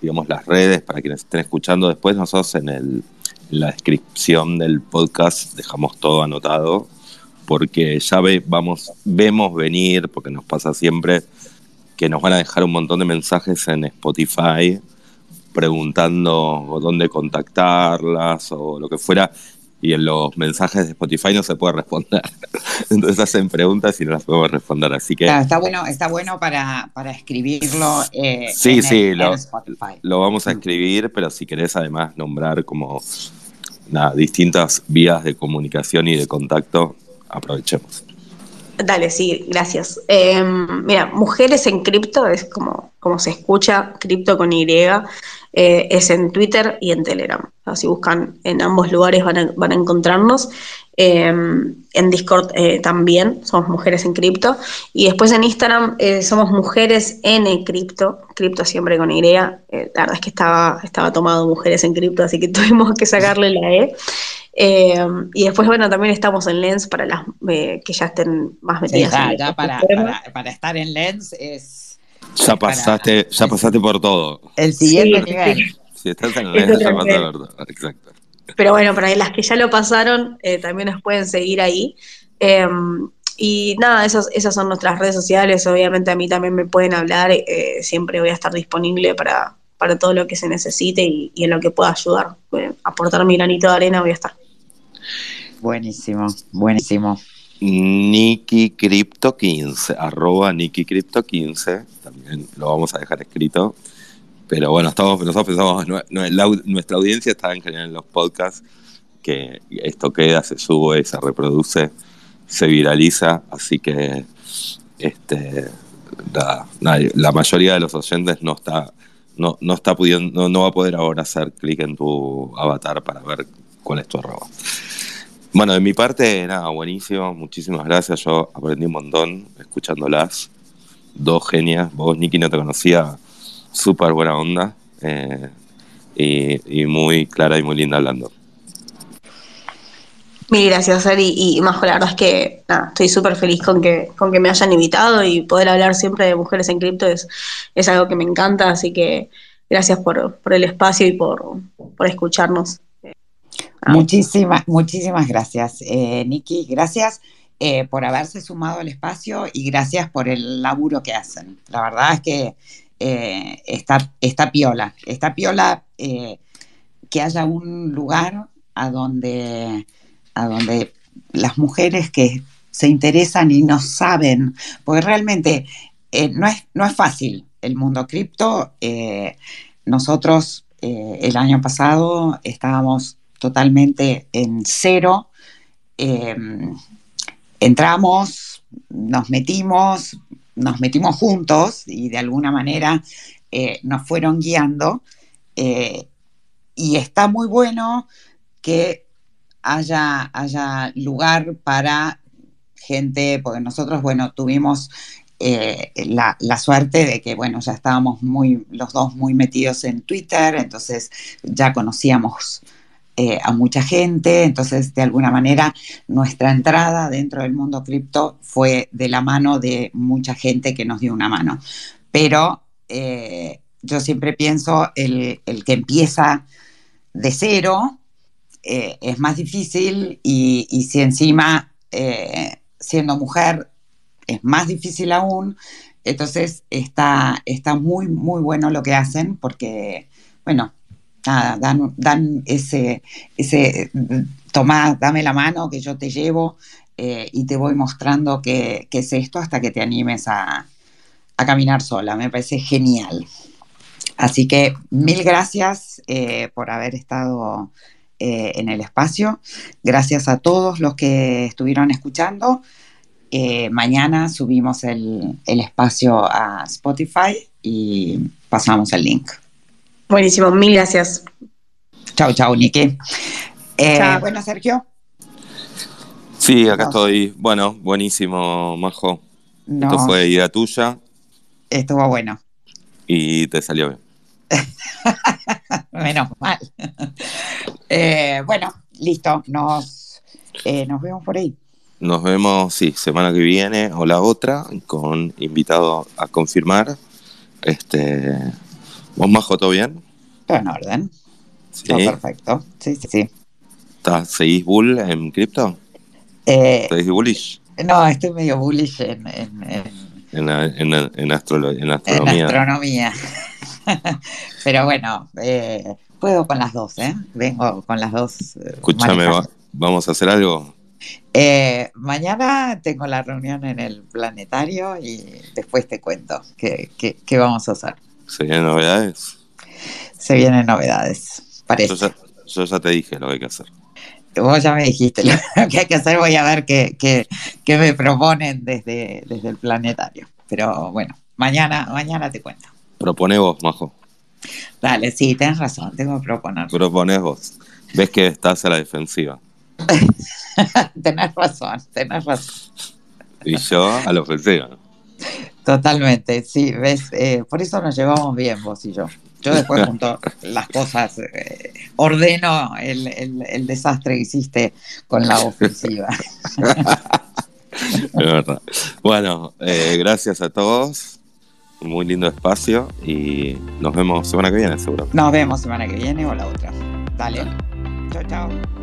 digamos, las redes para quienes estén escuchando después, nosotros en el la descripción del podcast dejamos todo anotado, porque ya ve, vamos, vemos venir, porque nos pasa siempre, que nos van a dejar un montón de mensajes en Spotify preguntando dónde contactarlas o lo que fuera, y en los mensajes de Spotify no se puede responder. Entonces hacen preguntas y no las podemos responder. Así que. está bueno, está bueno para, escribirlo. Eh, sí, sí, lo, lo, vamos a escribir, pero si querés además nombrar como distintas vías de comunicación y de contacto, aprovechemos. Dale, sí, gracias. Em, mira, Mujeres en Cripto es como, como se escucha, cripto con Y, eh, es en Twitter y en Telegram. si buscan en ambos lugares van a, van a encontrarnos. Em, en Discord eh, también somos Mujeres en Cripto. Y después en Instagram eh, somos Mujeres en Cripto, cripto siempre con Y. la verdad es que estaba, estaba tomado Mujeres en Cripto, así que tuvimos que sacarle la E. Em, y después, bueno, también estamos en Lens para las que ya estén más metidas. ya, para, para, para, estar en Lens es ya pasaste, ya pasaste por todo. El siguiente nivel. Si estás en el ya pasaste por todo. Exacto. Pero bueno, para las que ya lo pasaron, eh, también nos pueden seguir ahí. Em, y nada, esas, esas son nuestras redes sociales. Obviamente a mí también me pueden hablar. Eh, siempre voy a estar disponible para, para todo lo que se necesite y, en lo que pueda ayudar. Eh, aportar mi granito de arena voy a estar. Buenísimo, buenísimo. Niki Crypto 15, arroba Niki Crypto 15, también lo vamos a dejar escrito. Pero bueno, estamos, nosotros pensamos, nuestra audiencia está en general en los podcasts, que esto queda, se sube, se reproduce, se viraliza, así que este, la, mayoría de los oyentes no está, no, no está pudiendo, no va a poder ahora hacer clic en tu avatar para ver cuál es tu arroba. Bueno, de mi parte, nada, buenísimo, muchísimas gracias. Yo aprendí un montón escuchándolas. Dos genias. Vos, Nicky, no te conocía. Súper buena onda. Eh, y, muy clara y muy linda hablando. Mil gracias, Ari. Y Majo, la verdad es que nada, estoy súper feliz con que, con que me hayan invitado y poder hablar siempre de mujeres en cripto es, es algo que me encanta. Así que gracias por, por el espacio y por, por escucharnos. Ah. Muchísimas, muchísimas gracias, eh, Nikki. Gracias eh, por haberse sumado al espacio y gracias por el laburo que hacen. La verdad es que eh, está, piola, está piola eh, que haya un lugar a donde, a donde las mujeres que se interesan y no saben, porque realmente no, es, no es fácil el mundo cripto. nosotros el año pasado estábamos totalmente en cero. Em, entramos, nos metimos, nos metimos juntos y de alguna manera eh, nos fueron guiando. Eh, y está muy bueno que haya, haya lugar para gente, porque nosotros, bueno, tuvimos eh, la, la, suerte de que, bueno, ya estábamos muy, los dos muy metidos en Twitter, entonces ya conocíamos eh, a mucha gente, entonces de alguna manera nuestra entrada dentro del mundo cripto fue de la mano de mucha gente que nos dio una mano. Pero eh, yo siempre pienso, el, que empieza de cero eh, es más difícil y, si encima siendo mujer es más difícil aún. Entonces está, está muy, muy bueno lo que hacen porque, bueno, nada, dan, dan ese, ese, tomá, dame la mano que yo te llevo eh, y te voy mostrando qué, qué, es esto hasta que te animes a, a, caminar sola. Me parece genial. Así que mil gracias eh, por haber estado eh, en el espacio. Gracias a todos los que estuvieron escuchando. Mañana subimos el, el, espacio a Spotify y pasamos el link. Buenísimo, mil gracias. Chao, chao, Niki. Eh, bueno, Sergio. Sí, acá no. estoy. Bueno, buenísimo, Majo. No. Esto fue idea tuya. Estuvo bueno. Y te salió bien. Menos mal. Eh, bueno, listo. Nos, eh, nos vemos por ahí. Nos vemos, sí, semana que viene o la otra, con invitado a confirmar. Este, ¿Vos, Majo, todo bien? Todo en orden. ¿Sí? Todo perfecto. Sí, sí, sí. ¿Seguís bull en cripto? Eh, ¿Seguís bullish? No, estoy medio bullish en, en, en... En, en, en, astro en, astronomía. Pero bueno, eh, puedo con las dos, ¿eh? Vengo con las dos. Eh, Escúchame, va, ¿vamos a hacer algo? Eh, mañana tengo la reunión en el planetario y después te cuento qué, qué, qué vamos a hacer. ¿Se vienen novedades? Se vienen novedades, parece. Yo ya, yo ya te dije lo que hay que hacer. Vos ya me dijiste lo que hay que hacer, voy a ver qué, qué, qué me proponen desde, desde el planetario. Pero bueno, mañana, mañana te cuento. Propone vos, Majo. Dale, sí, tenés razón, tengo que proponer. Propones vos. Ves que estás a la defensiva. tenés razón, tenés razón. Y yo a la ofensiva. Totalmente, sí, ves, eh, por eso nos llevamos bien vos y yo. Yo después junto las cosas, eh, ordeno el, el, el, desastre que hiciste con la ofensiva. verdad. Bueno, eh, gracias a todos. Muy lindo espacio y nos vemos semana que viene, seguro. Nos vemos semana que viene o la otra. Dale. Chao, chao.